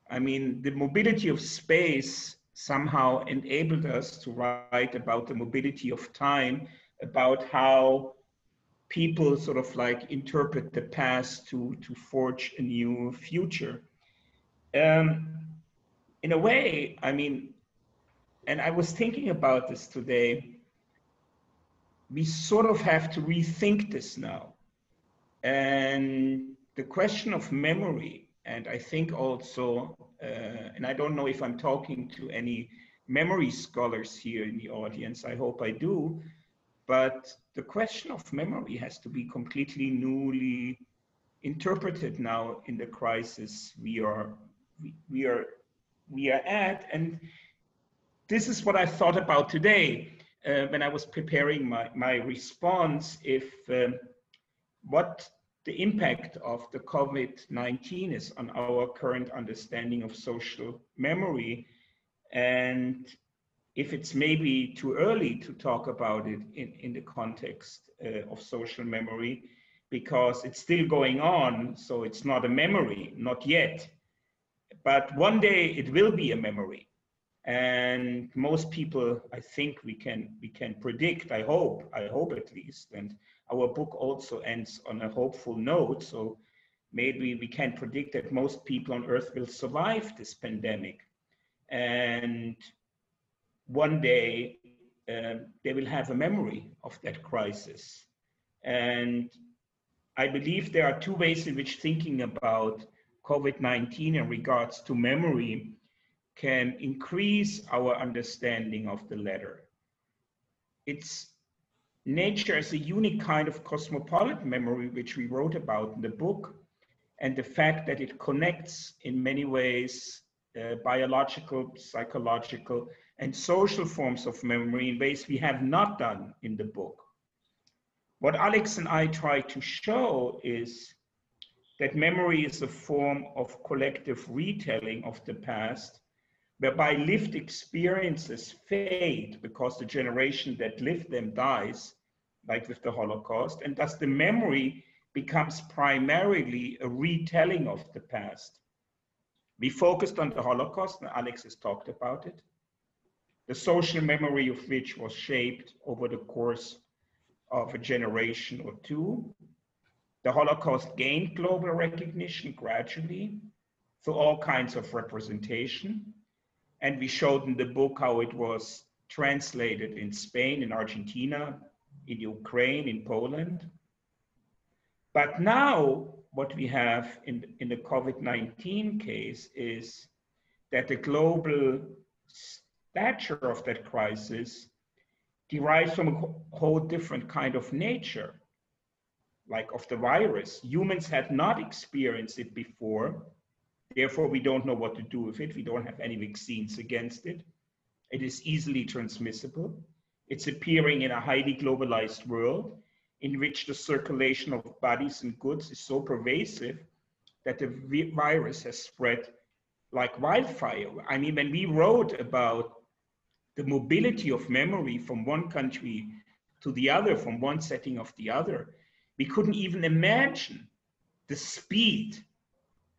[SPEAKER 4] I mean, the mobility of space somehow enabled us to write about the mobility of time, about how people sort of like interpret the past to, to forge a new future. Um, in a way, I mean, and I was thinking about this today, we sort of have to rethink this now. And the question of memory, and I think also, uh, and I don't know if I'm talking to any memory scholars here in the audience, I hope I do, but the question of memory has to be completely newly interpreted now in the crisis we are we, we are we are at. And this is what i thought about today uh, when i was preparing my my response if um, what the impact of the COVID-19 is on our current understanding of social memory. And if it's maybe too early to talk about it in, in the context uh, of social memory, because it's still going on, so it's not a memory, not yet. But one day it will be a memory. And most people, I think we can we can predict, I hope, I hope at least, and our book also ends on a hopeful note. So maybe we can predict that most people on Earth will survive this pandemic. And one day uh, they will have a memory of that crisis. And I believe there are two ways in which thinking about COVID 19 in regards to memory can increase our understanding of the letter. It's nature as a unique kind of cosmopolitan memory, which we wrote about in the book, and the fact that it connects in many ways uh, biological, psychological, and social forms of memory in ways we have not done in the book. What Alex and I try to show is that memory is a form of collective retelling of the past, whereby lived experiences fade because the generation that lived them dies, like with the Holocaust, and thus the memory becomes primarily a retelling of the past. We focused on the Holocaust, and Alex has talked about it, the social memory of which was shaped over the course of a generation or two. The Holocaust gained global recognition gradually through all kinds of representation. And we showed in the book how it was translated in Spain, in Argentina, in Ukraine, in Poland. But now, what we have in, in the COVID 19 case is that the global stature of that crisis derives from a whole different kind of nature, like of the virus. Humans had not experienced it before. Therefore, we don't know what to do with it. We don't have any vaccines against it. It is easily transmissible. It's appearing in a highly globalized world in which the circulation of bodies and goods is so pervasive that the virus has spread like wildfire. I mean, when we wrote about the mobility of memory from one country to the other, from one setting of the other, we couldn't even imagine the speed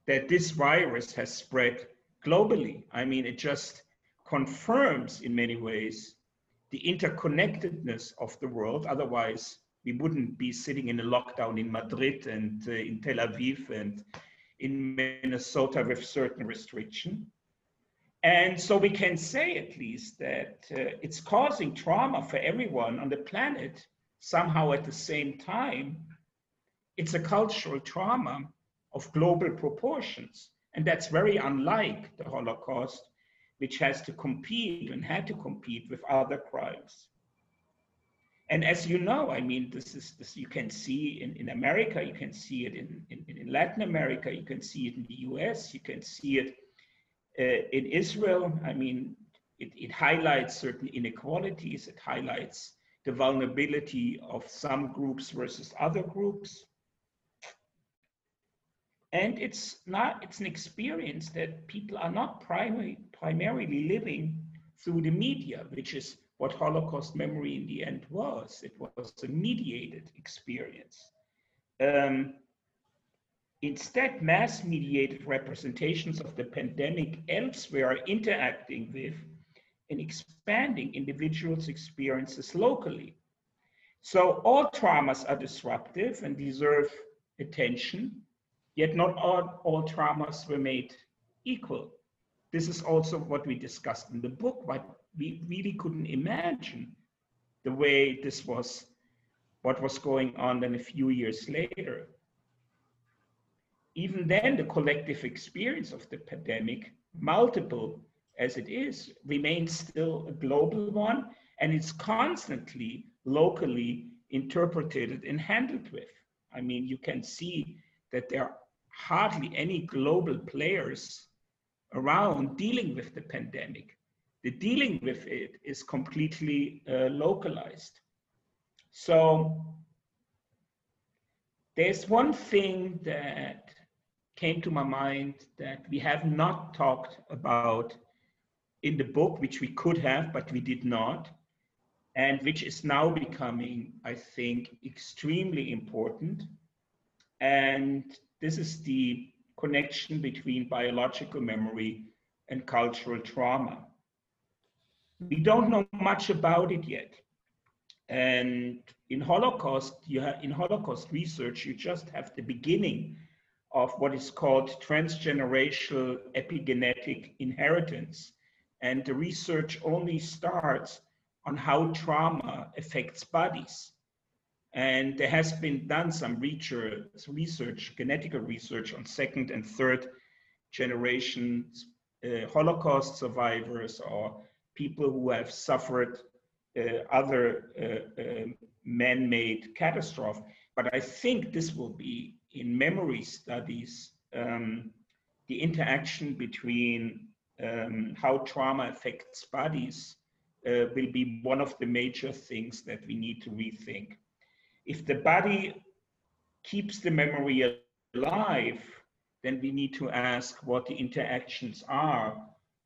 [SPEAKER 4] that this virus has spread globally. I mean, it just confirms in many ways the interconnectedness of the world. Otherwise, we wouldn't be sitting in a lockdown in Madrid and uh, in Tel Aviv and in Minnesota with certain restriction. And so we can say at least that uh, it's causing trauma for everyone on the planet somehow at the same time. It's a cultural trauma of global proportions. And that's very unlike the Holocaust, which has to compete and had to compete with other crimes. And as you know, I mean, this is this you can see in, in America, you can see it in, in, in Latin America, you can see it in the US, you can see it uh, in Israel, I mean, it, it highlights certain inequalities, it highlights the vulnerability of some groups versus other groups. And it's not, it's an experience that people are not primary, primarily living through the media, which is what Holocaust memory in the end was. It was a mediated experience. Um, Instead, mass mediated representations of the pandemic elsewhere are interacting with and expanding individuals' experiences locally. So all traumas are disruptive and deserve attention, yet not all, all traumas were made equal. This is also what we discussed in the book, but we really couldn't imagine the way this was, what was going on then a few years later even then, the collective experience of the pandemic, multiple as it is, remains still a global one, and it's constantly locally interpreted and handled with. I mean, you can see that there hardly any global players around dealing with the pandemic. The dealing with it is completely uh, localized. So there's one thing that came to my mind that we have not talked about in the book, which we could have, but we did not, and which is now becoming, I think, extremely important. And this is the connection between biological memory and cultural trauma. We don't know much about it yet. And in Holocaust, in Holocaust research, you just have the beginning of what is called transgenerational epigenetic inheritance. And the research only starts on how trauma affects bodies. And there has been done some research, research genetical research on second and third generation uh, Holocaust survivors or people who have suffered uh, other uh, uh man-made catastrophe. But I think this will be in memory studies um, the interaction between um, how trauma affects bodies uh, will be one of the major things that we need to rethink. If the body keeps the memory alive, then we need to ask what the interactions are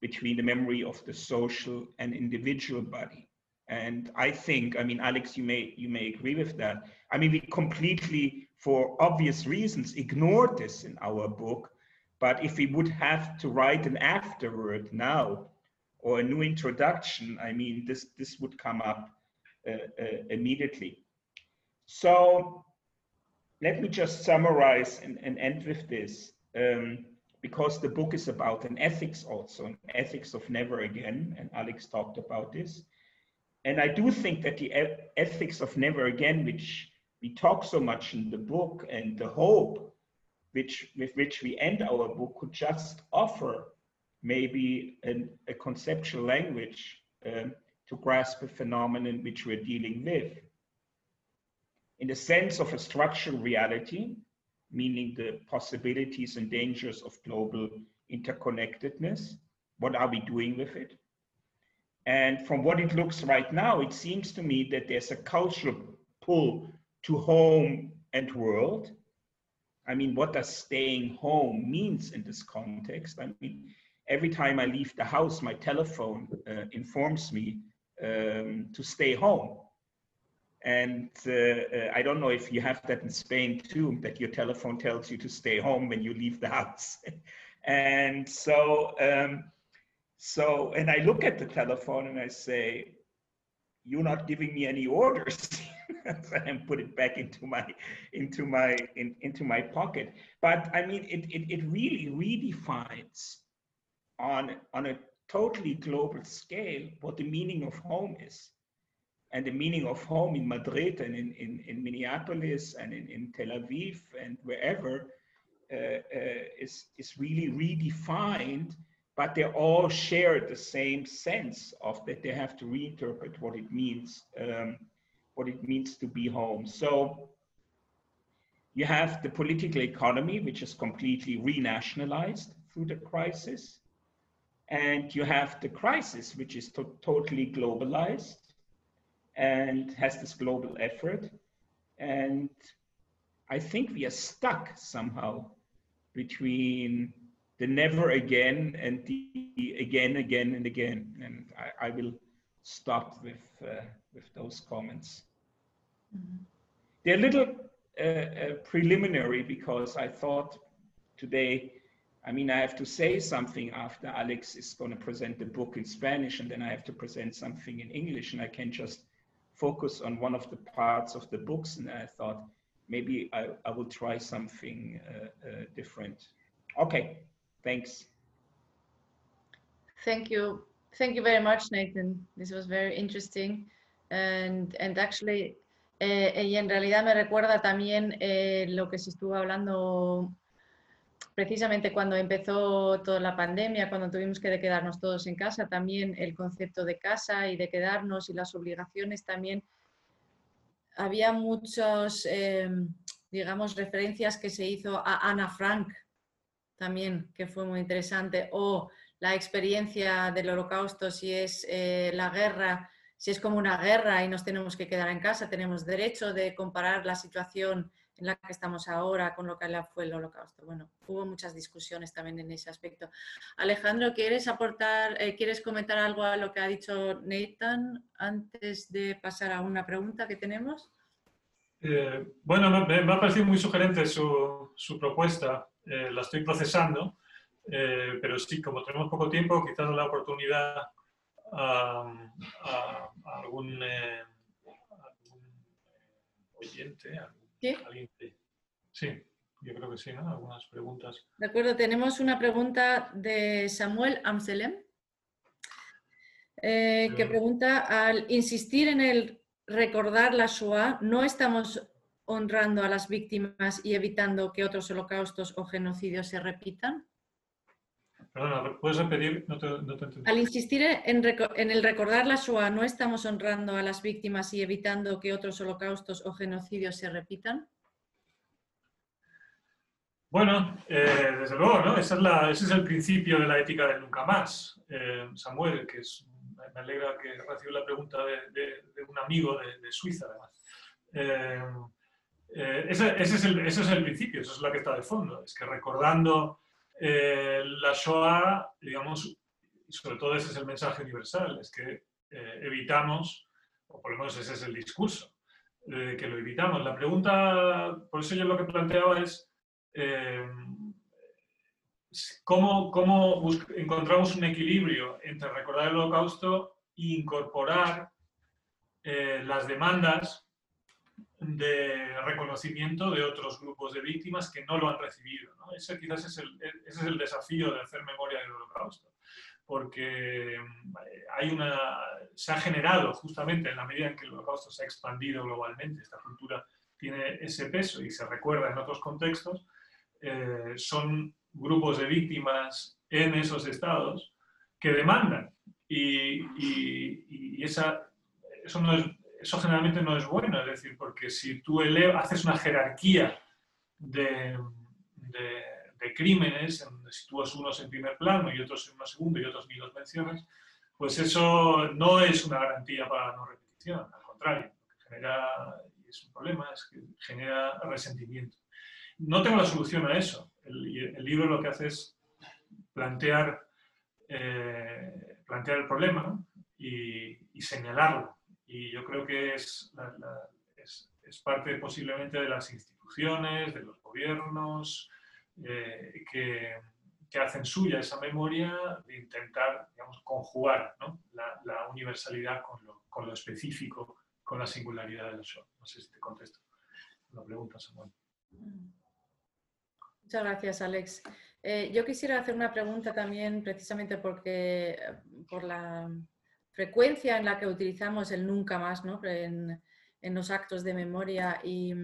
[SPEAKER 4] between the memory of the social and individual body. And I think, I mean, Alex, you may you may agree with that. I mean, we completely, for obvious reasons, ignored this in our book. But if we would have to write an afterword now or a new introduction, I mean, this this would come up uh, uh, immediately. So let me just summarize and, and end with this. Um, because the book is about an ethics also, an ethics of never again, and Alex talked about this. And I do think that the ethics of never again, which we talk so much in the book, and the hope which with which we end our book could just offer maybe an, a conceptual language um, to grasp a phenomenon which we're dealing with. In the sense of a structural reality, meaning the possibilities and dangers of global interconnectedness, what are we doing with it? And from what it looks right now, it seems to me that there's a cultural pull to home and world. I mean, what does staying home means in this context? I mean, every time I leave the house, my telephone uh, informs me um, to stay home. And uh, uh, I don't know if you have that in Spain too, that your telephone tells you to stay home when you leave the house. and so, um, so, and I look at the telephone and I say, you're not giving me any orders. and put it back into my into my in, into my pocket. But I mean, it, it it really redefines on on a totally global scale what the meaning of home is, and the meaning of home in Madrid and in in, in Minneapolis and in, in Tel Aviv and wherever uh, uh, is is really redefined but they all share the same sense of that they have to reinterpret what it means, um, what it means to be home. So you have the political economy, which is completely renationalized through the crisis. And you have the crisis, which is to totally globalized and has this global effort. And I think we are stuck somehow between the never again and the again, again, and again. And I, I will stop with, uh, with those comments. Mm-hmm. They're a little uh, uh, preliminary because I thought today, I mean, I have to say something after Alex is going to present the book in Spanish, and then I have to present something in English, and I can just focus on one of the parts of the books. And I thought maybe I, I will try something uh, uh, different. Okay, Thanks.
[SPEAKER 2] Thank you. Thank you very much, Nathan. This was very interesting. And, and actually, eh, y en realidad me recuerda también eh, lo que se estuvo hablando precisamente cuando empezó toda la pandemia, cuando tuvimos que quedarnos todos en casa, también el concepto de casa y de quedarnos y las obligaciones también. Había muchos, eh, digamos, referencias que se hizo a Ana Frank, también, que fue muy interesante, o la experiencia del holocausto, si es eh, la guerra, si es como una guerra y nos tenemos que quedar en casa, tenemos derecho de comparar la situación en la que estamos ahora con lo que fue el holocausto. Bueno, hubo muchas discusiones también en ese aspecto. Alejandro, ¿quieres aportar, eh, quieres comentar algo a lo que ha dicho Nathan antes de pasar a una pregunta que tenemos?
[SPEAKER 3] Eh, bueno, me, me, ha parecido muy sugerente su, su propuesta. Eh, la estoy procesando, eh, pero sí, como tenemos poco tiempo, quizás la oportunidad a, algún, eh, oyente, ¿Sí? sí, yo creo que sí, ¿no? Algunas preguntas.
[SPEAKER 2] De acuerdo, tenemos una pregunta de Samuel Amselem, que pregunta, al insistir en el recordar la Shoah, ¿no estamos honrando a las víctimas y evitando que otros holocaustos o genocidios se repitan?
[SPEAKER 3] Perdona, ¿puedes repetir? No te,
[SPEAKER 2] Al insistir en, el recordar la Shoah, ¿no estamos honrando a las víctimas y evitando que otros holocaustos o genocidios se repitan?
[SPEAKER 3] Bueno, eh, desde luego, ¿no? ese es el principio de la ética del nunca más. Eh, Samuel, que es, me alegra que recibió la pregunta de, un amigo de, Suiza, además. Ese, es el, ese, es el, principio, eso es lo que está de fondo. Es que recordando la Shoah, digamos, sobre todo ese es el mensaje universal, es que evitamos, o por lo menos ese es el discurso, que lo evitamos. La pregunta, por eso yo lo que planteaba es eh, cómo, cómo encontramos un equilibrio entre recordar el holocausto e incorporar eh, las demandas de reconocimiento de otros grupos de víctimas que no lo han recibido. Ese quizás es el, ese es el desafío de hacer memoria del holocausto porque eh, hay una, se ha generado justamente en la medida en que el holocausto se ha expandido globalmente, esta cultura tiene ese peso y se recuerda en otros contextos, eh, son grupos de víctimas en esos estados que demandan y, y, esa, eso, no es, eso generalmente no es bueno, es decir, porque si tú haces una jerarquía de, crímenes, donde sitúas unos en primer plano y otros en una segunda y otros ni los mencionas, pues eso no es una garantía para no repetición, al contrario, genera, y es un problema, es que genera resentimiento. No tengo la solución a eso. El, libro lo que hace es plantear, eh, plantear el problema y, señalarlo. Y yo creo que es, es, parte posiblemente de las instituciones, de los gobiernos, eh, que, que, hacen suya esa memoria de intentar digamos, conjugar ¿no? la, universalidad con lo, con lo, específico, con la singularidad del show. No sé si te contesto la pregunta, Samuel.
[SPEAKER 2] Muchas gracias, Alex. Eh, yo quisiera hacer una pregunta también, precisamente porque por la frecuencia en la que utilizamos el nunca más ¿no? en, los actos de memoria y,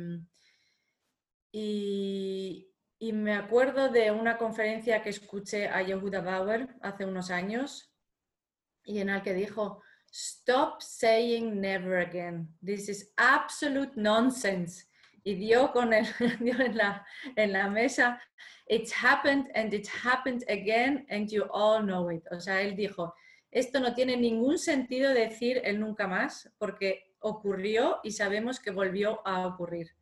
[SPEAKER 2] y, me acuerdo de una conferencia que escuché a Yehuda Bauer hace unos años y en el que dijo, stop saying never again. This is absolute nonsense. Y dio, con el, dio en, la, en la mesa, it's happened and it happened again and you all know it. O sea, él dijo, esto no tiene ningún sentido decir el nunca más porque ocurrió y sabemos que volvió a ocurrir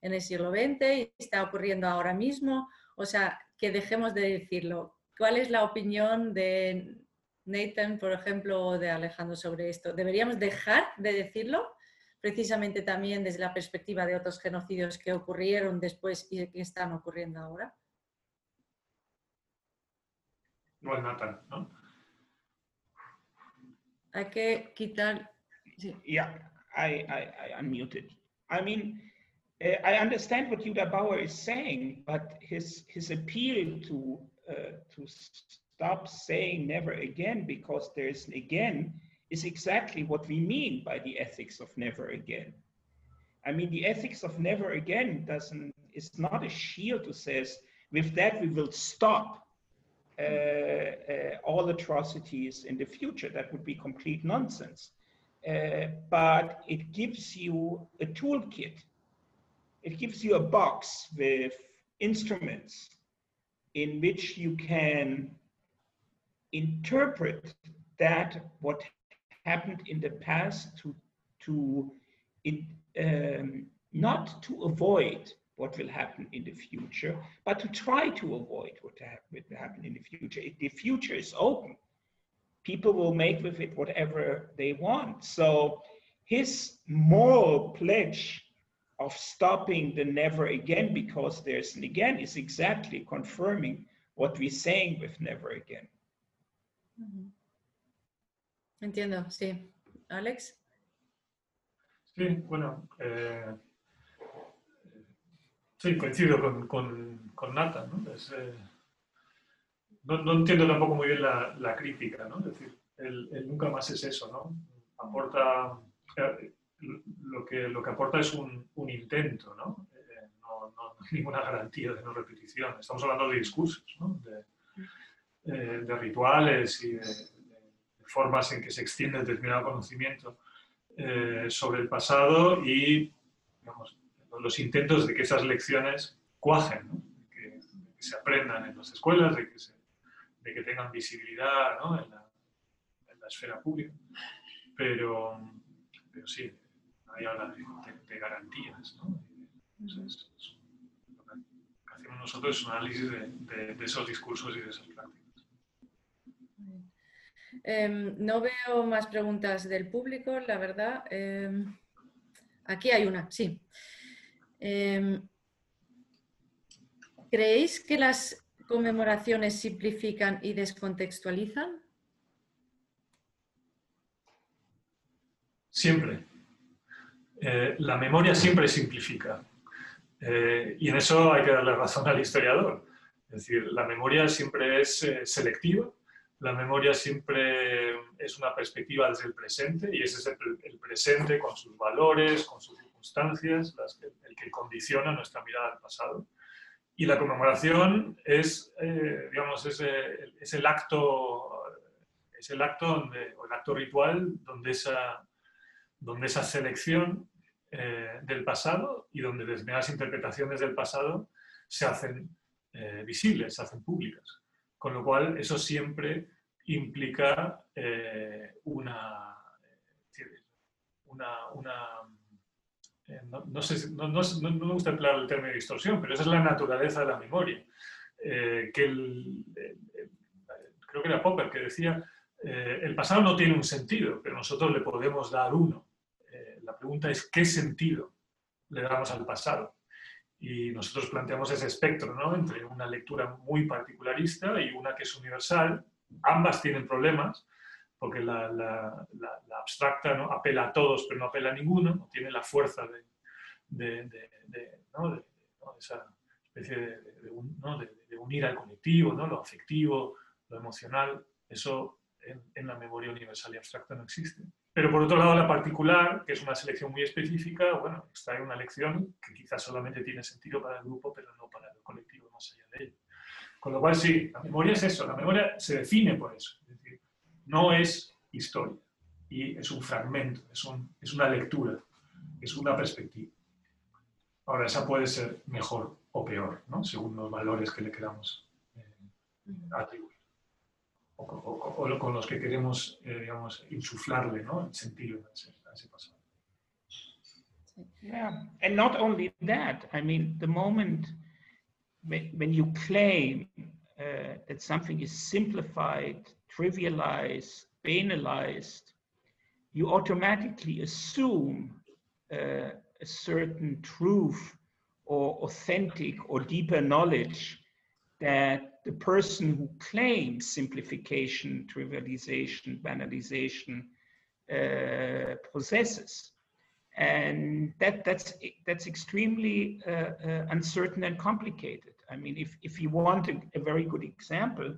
[SPEAKER 2] en el siglo XX y está ocurriendo ahora mismo. O sea, que dejemos de decirlo. ¿Cuál es la opinión de Nathan, por ejemplo, o de Alejandro sobre esto? ¿Deberíamos dejar de decirlo? Precisamente también desde la perspectiva de otros genocidios que ocurrieron después y que están ocurriendo ahora.
[SPEAKER 3] Igual Nathan, ¿no?
[SPEAKER 2] Hay que quitar.
[SPEAKER 4] Sí. Yeah, I, I, I unmuted. I mean, uh, I understand what Yuda Bauer is saying, but his his appeal to uh, to stop saying never again because there's again is exactly what we mean by the ethics of never again. I mean, the ethics of never again doesn't is not a shield that says with that we will stop all atrocities in the future. That would be complete nonsense. Uh, but it gives you a toolkit it gives you a box with instruments in which you can interpret that what happened in the past to to in, um, not to avoid what will happen in the future, but to try to avoid what will happen in the future. If the future is open, people will make with it whatever they want. So his moral pledge of stopping the never again because there's an again is exactly confirming what we're saying with never again.
[SPEAKER 2] Entiendo, sí. Alex?
[SPEAKER 3] Sí, bueno, eh, sí, coincido con, con, con Nata, ¿no? Es, eh, no, no, entiendo tampoco muy bien la, crítica, ¿no? Es decir, el, nunca más es eso, ¿no? Aporta, eh, lo que, lo que aporta es un, un intento, ¿no? Eh, no, no, ninguna garantía de no repetición. Estamos hablando de discursos, ¿no? de, eh, de, rituales y de, de, formas en que se extiende determinado conocimiento sobre el pasado y digamos, los intentos de que esas lecciones cuajen, ¿no? que, se aprendan en las escuelas, de que, de tengan visibilidad en, la, esfera pública. Pero, pero sí, hay habla de, garantías. ¿no? lo que hacemos nosotros es un análisis de, esos discursos y de esas prácticas.
[SPEAKER 2] Em, no veo más preguntas del público, la verdad. Em, aquí hay una, sí. Em, ¿Creéis que las conmemoraciones simplifican y descontextualizan?
[SPEAKER 3] Siempre. Eh, la memoria siempre simplifica. Eh, y en eso hay que darle razón al historiador. Es decir, la memoria siempre es eh, selectiva, la memoria siempre es una perspectiva desde el presente y ese es el, presente con sus valores, con sus circunstancias, el que condiciona nuestra mirada al pasado. Y la conmemoración es, eh, digamos, es, es, el acto, es el acto donde, o el acto ritual donde esa, donde esa selección eh, del pasado y donde determinadas interpretaciones del pasado se hacen eh, visibles, se hacen públicas. Con lo cual, eso siempre implica una, una, una eh, no, sé, no, no, me gusta emplear el término de distorsión, pero esa es la naturaleza de la memoria. Eh, que creo que era Popper que decía, eh, el pasado no tiene un sentido, pero nosotros le podemos dar uno. la pregunta es, ¿qué sentido le damos al pasado? Y nosotros planteamos ese espectro ¿no? entre una lectura muy particularista y una que es universal. Ambas tienen problemas, porque la, la, la, abstracta ¿no? apela a todos, pero no apela a ninguno, no tiene la fuerza de, de, de, ¿no? esa especie de, unir al colectivo, ¿no? lo afectivo, lo emocional, eso en, en, la memoria universal y abstracta no existe. Pero por otro lado, la particular, que es una selección muy específica, bueno, extrae una lección que quizás solamente tiene sentido para el grupo, pero no para el colectivo más allá de ello. Con lo cual, sí, la memoria es eso, la memoria se define por eso. Es decir, no es historia y es un fragmento, es, es una lectura, es una perspectiva. Ahora, esa puede ser mejor o peor, ¿no? según los valores que le queramos eh, atribuir o, con los que queremos eh, digamos, insuflarle ¿no? el sentido a ese, a ese pasado.
[SPEAKER 4] Yeah, and not only that, I mean, the moment when you claim uh, that something is simplified trivialized, banalized, you automatically assume uh, a certain truth or authentic or deeper knowledge that the person who claims simplification, trivialization, banalization uh, possesses. And that, that's, that's extremely uh, uh, uncertain and complicated. I mean, if, if you want a, a very good example,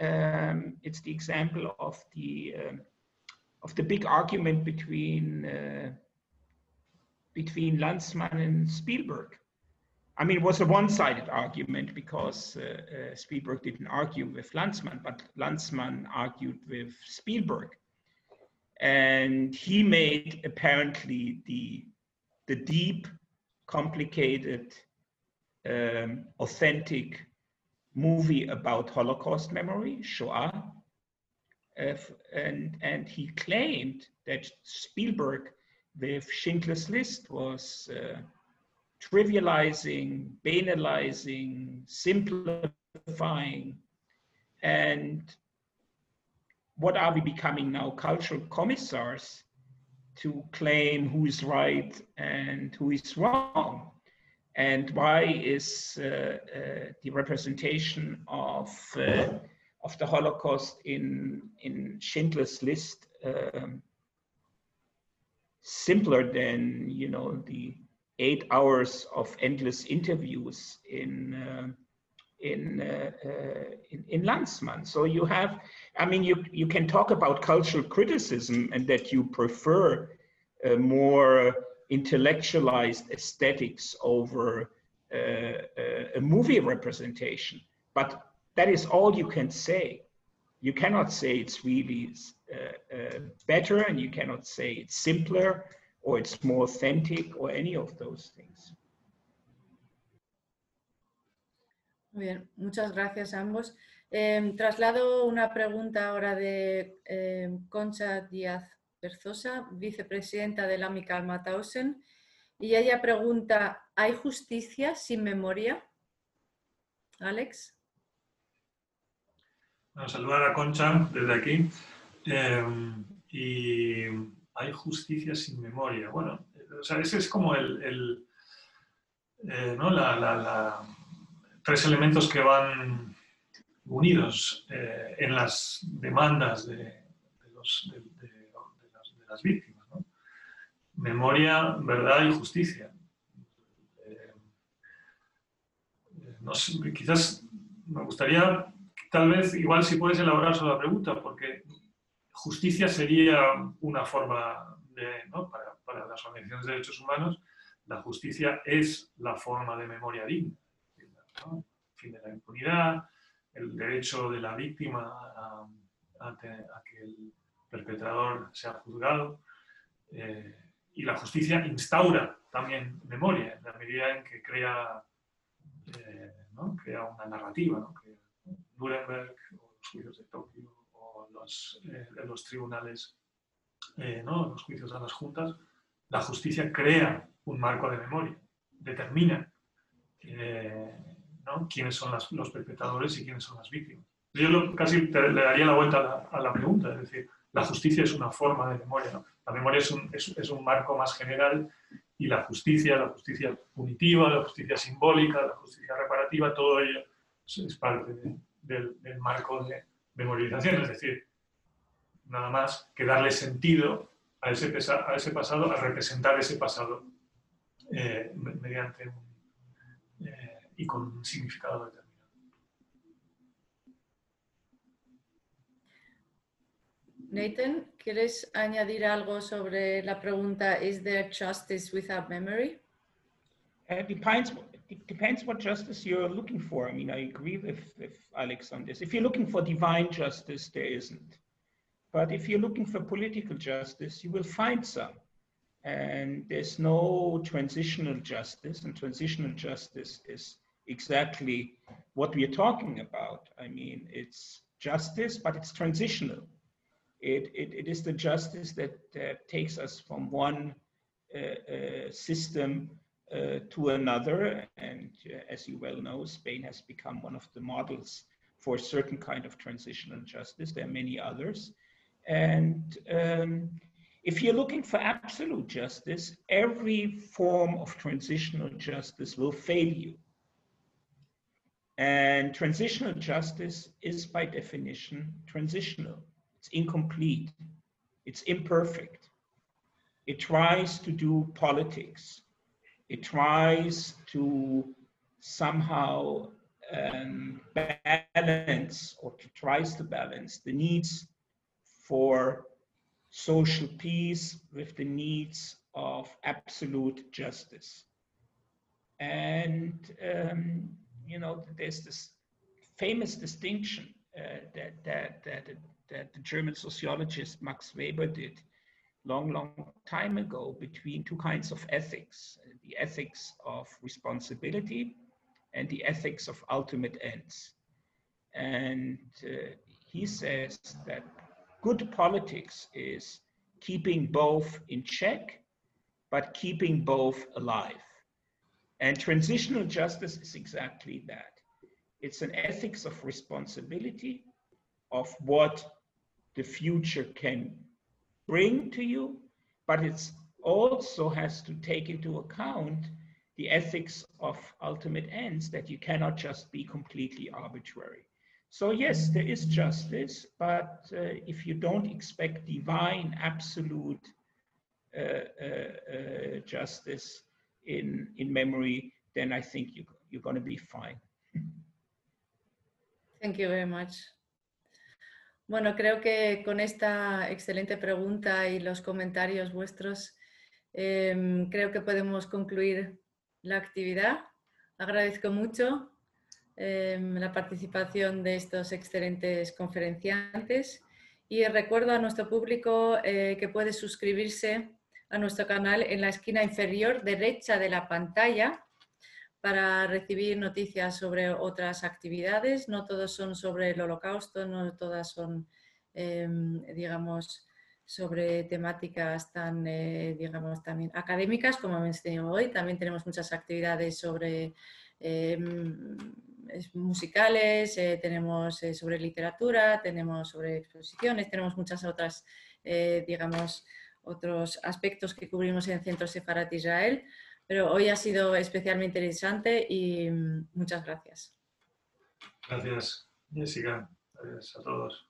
[SPEAKER 4] um, it's the example of the um, of the big argument between uh, between Lanzmann and Spielberg. I mean, it was a one-sided argument because uh, uh, Spielberg didn't argue with Lanzmann, but Lanzmann argued with Spielberg, and he made apparently the the deep, complicated, um, authentic movie about Holocaust memory, Shoah, uh, and, and he claimed that Spielberg with Schindler's List was uh, trivializing, banalizing, simplifying, and what are we becoming now? Cultural commissars to claim who is right and who is wrong and why is uh, uh, the representation of uh, of the Holocaust in in Schindler's List um, simpler than you know the eight hours of endless interviews in uh, in, uh, uh, in in Landsmann. So you have, I mean, you you can talk about cultural criticism and that you prefer more intellectualized aesthetics over uh, uh, a movie representation. But that is all you can say. You cannot say it's really uh, uh, better, and you cannot say it's simpler or it's more authentic or any of those things.
[SPEAKER 2] Bien, muchas gracias a ambos. Em, traslado una pregunta ahora de em, Concha Díaz Berzosa, vicepresidenta del AMICAL Matausen, y ella pregunta, ¿hay justicia sin memoria? Alex.
[SPEAKER 3] Bueno, saludar a Concha desde aquí. Em, y hay justicia sin memoria. Bueno, o sea, ese es como el, eh, ¿no? la, tres elementos que van unidos eh, en las demandas de, las, víctimas. Memoria, verdad y justicia. Eh, quizás me gustaría, tal vez, igual si puedes elaborar sobre la pregunta, porque justicia sería una forma de, para, para, las organizaciones de derechos humanos, la justicia es la forma de memoria digna. El fin de la impunidad, el derecho de la víctima a, el perpetrador sea juzgado. Eh, y la justicia instaura también memoria, en la medida en que crea, eh, crea una narrativa, ¿no? que Nuremberg o los juicios de Tokio o los, eh, tribunales, los juicios a las juntas, la justicia crea un marco de memoria, determina quiénes son los perpetradores y quiénes son las víctimas. Yo casi le daría la vuelta a la, pregunta, es decir, la justicia es una forma de memoria, la memoria es un, es, un, marco más general y la justicia, la justicia punitiva, la justicia simbólica, la justicia reparativa, todo ello es parte del, marco de memorialización, es decir, nada más que darle sentido a ese, a ese pasado, a representar ese pasado eh, mediante eh, y con un significado determinado.
[SPEAKER 2] Nathan, ¿quieres añadir algo sobre la pregunta ¿Is there justice without memory?
[SPEAKER 4] It depends, it depends what justice you're looking for. I mean, I agree with, with Alex on this. If you're looking for divine justice, there isn't. But if you're looking for political justice, you will find some. And there's no transitional justice, and transitional justice is exactly what we are talking about. I mean, it's justice, but it's transitional. It, it, it is the justice that, takes us from one uh, uh, system uh, to another. And as you well know, Spain has become one of the models for a certain kind of transitional justice. There are many others. And um, if you're looking for absolute justice, every form of transitional justice will fail you and transitional justice is by definition transitional. It's incomplete. It's imperfect. It tries to do politics. It tries to somehow um, balance or tries to balance the needs for social peace with the needs of absolute justice. And um, you know, there's this famous distinction uh, that, that, that, that the German sociologist Max Weber did long, long time ago between two kinds of ethics, the ethics of responsibility and the ethics of ultimate ends. And uh, he says that good politics is keeping both in check, but keeping both alive. And transitional justice is exactly that. It's an ethics of responsibility of what the future can bring to you, but it also has to take into account the ethics of ultimate ends that you cannot just be completely arbitrary. So yes, there is justice, but uh, if you don't expect divine, absolute uh, uh, uh justice, in, in memory, then I think you, you're going to be fine.
[SPEAKER 2] Thank you very much. Bueno, creo que con esta excelente pregunta y los comentarios vuestros, eh, creo que podemos concluir la actividad. Agradezco mucho eh, la participación de estos excelentes conferenciantes y recuerdo a nuestro público eh, que puede suscribirse a nuestro canal en la esquina inferior derecha de la pantalla para recibir noticias sobre otras actividades. No todos son sobre el holocausto, no todas son, em, digamos, sobre temáticas tan, eh, digamos, también académicas como hemos tenido hoy. También tenemos muchas actividades sobre em, musicales, eh, tenemos eh, sobre literatura, tenemos sobre exposiciones, tenemos muchas otras, digamos, otros aspectos que cubrimos en Centro Sefarat Israel. Pero hoy ha sido especialmente interesante y mm, muchas gracias.
[SPEAKER 3] Gracias, Jessica. Gracias a todos.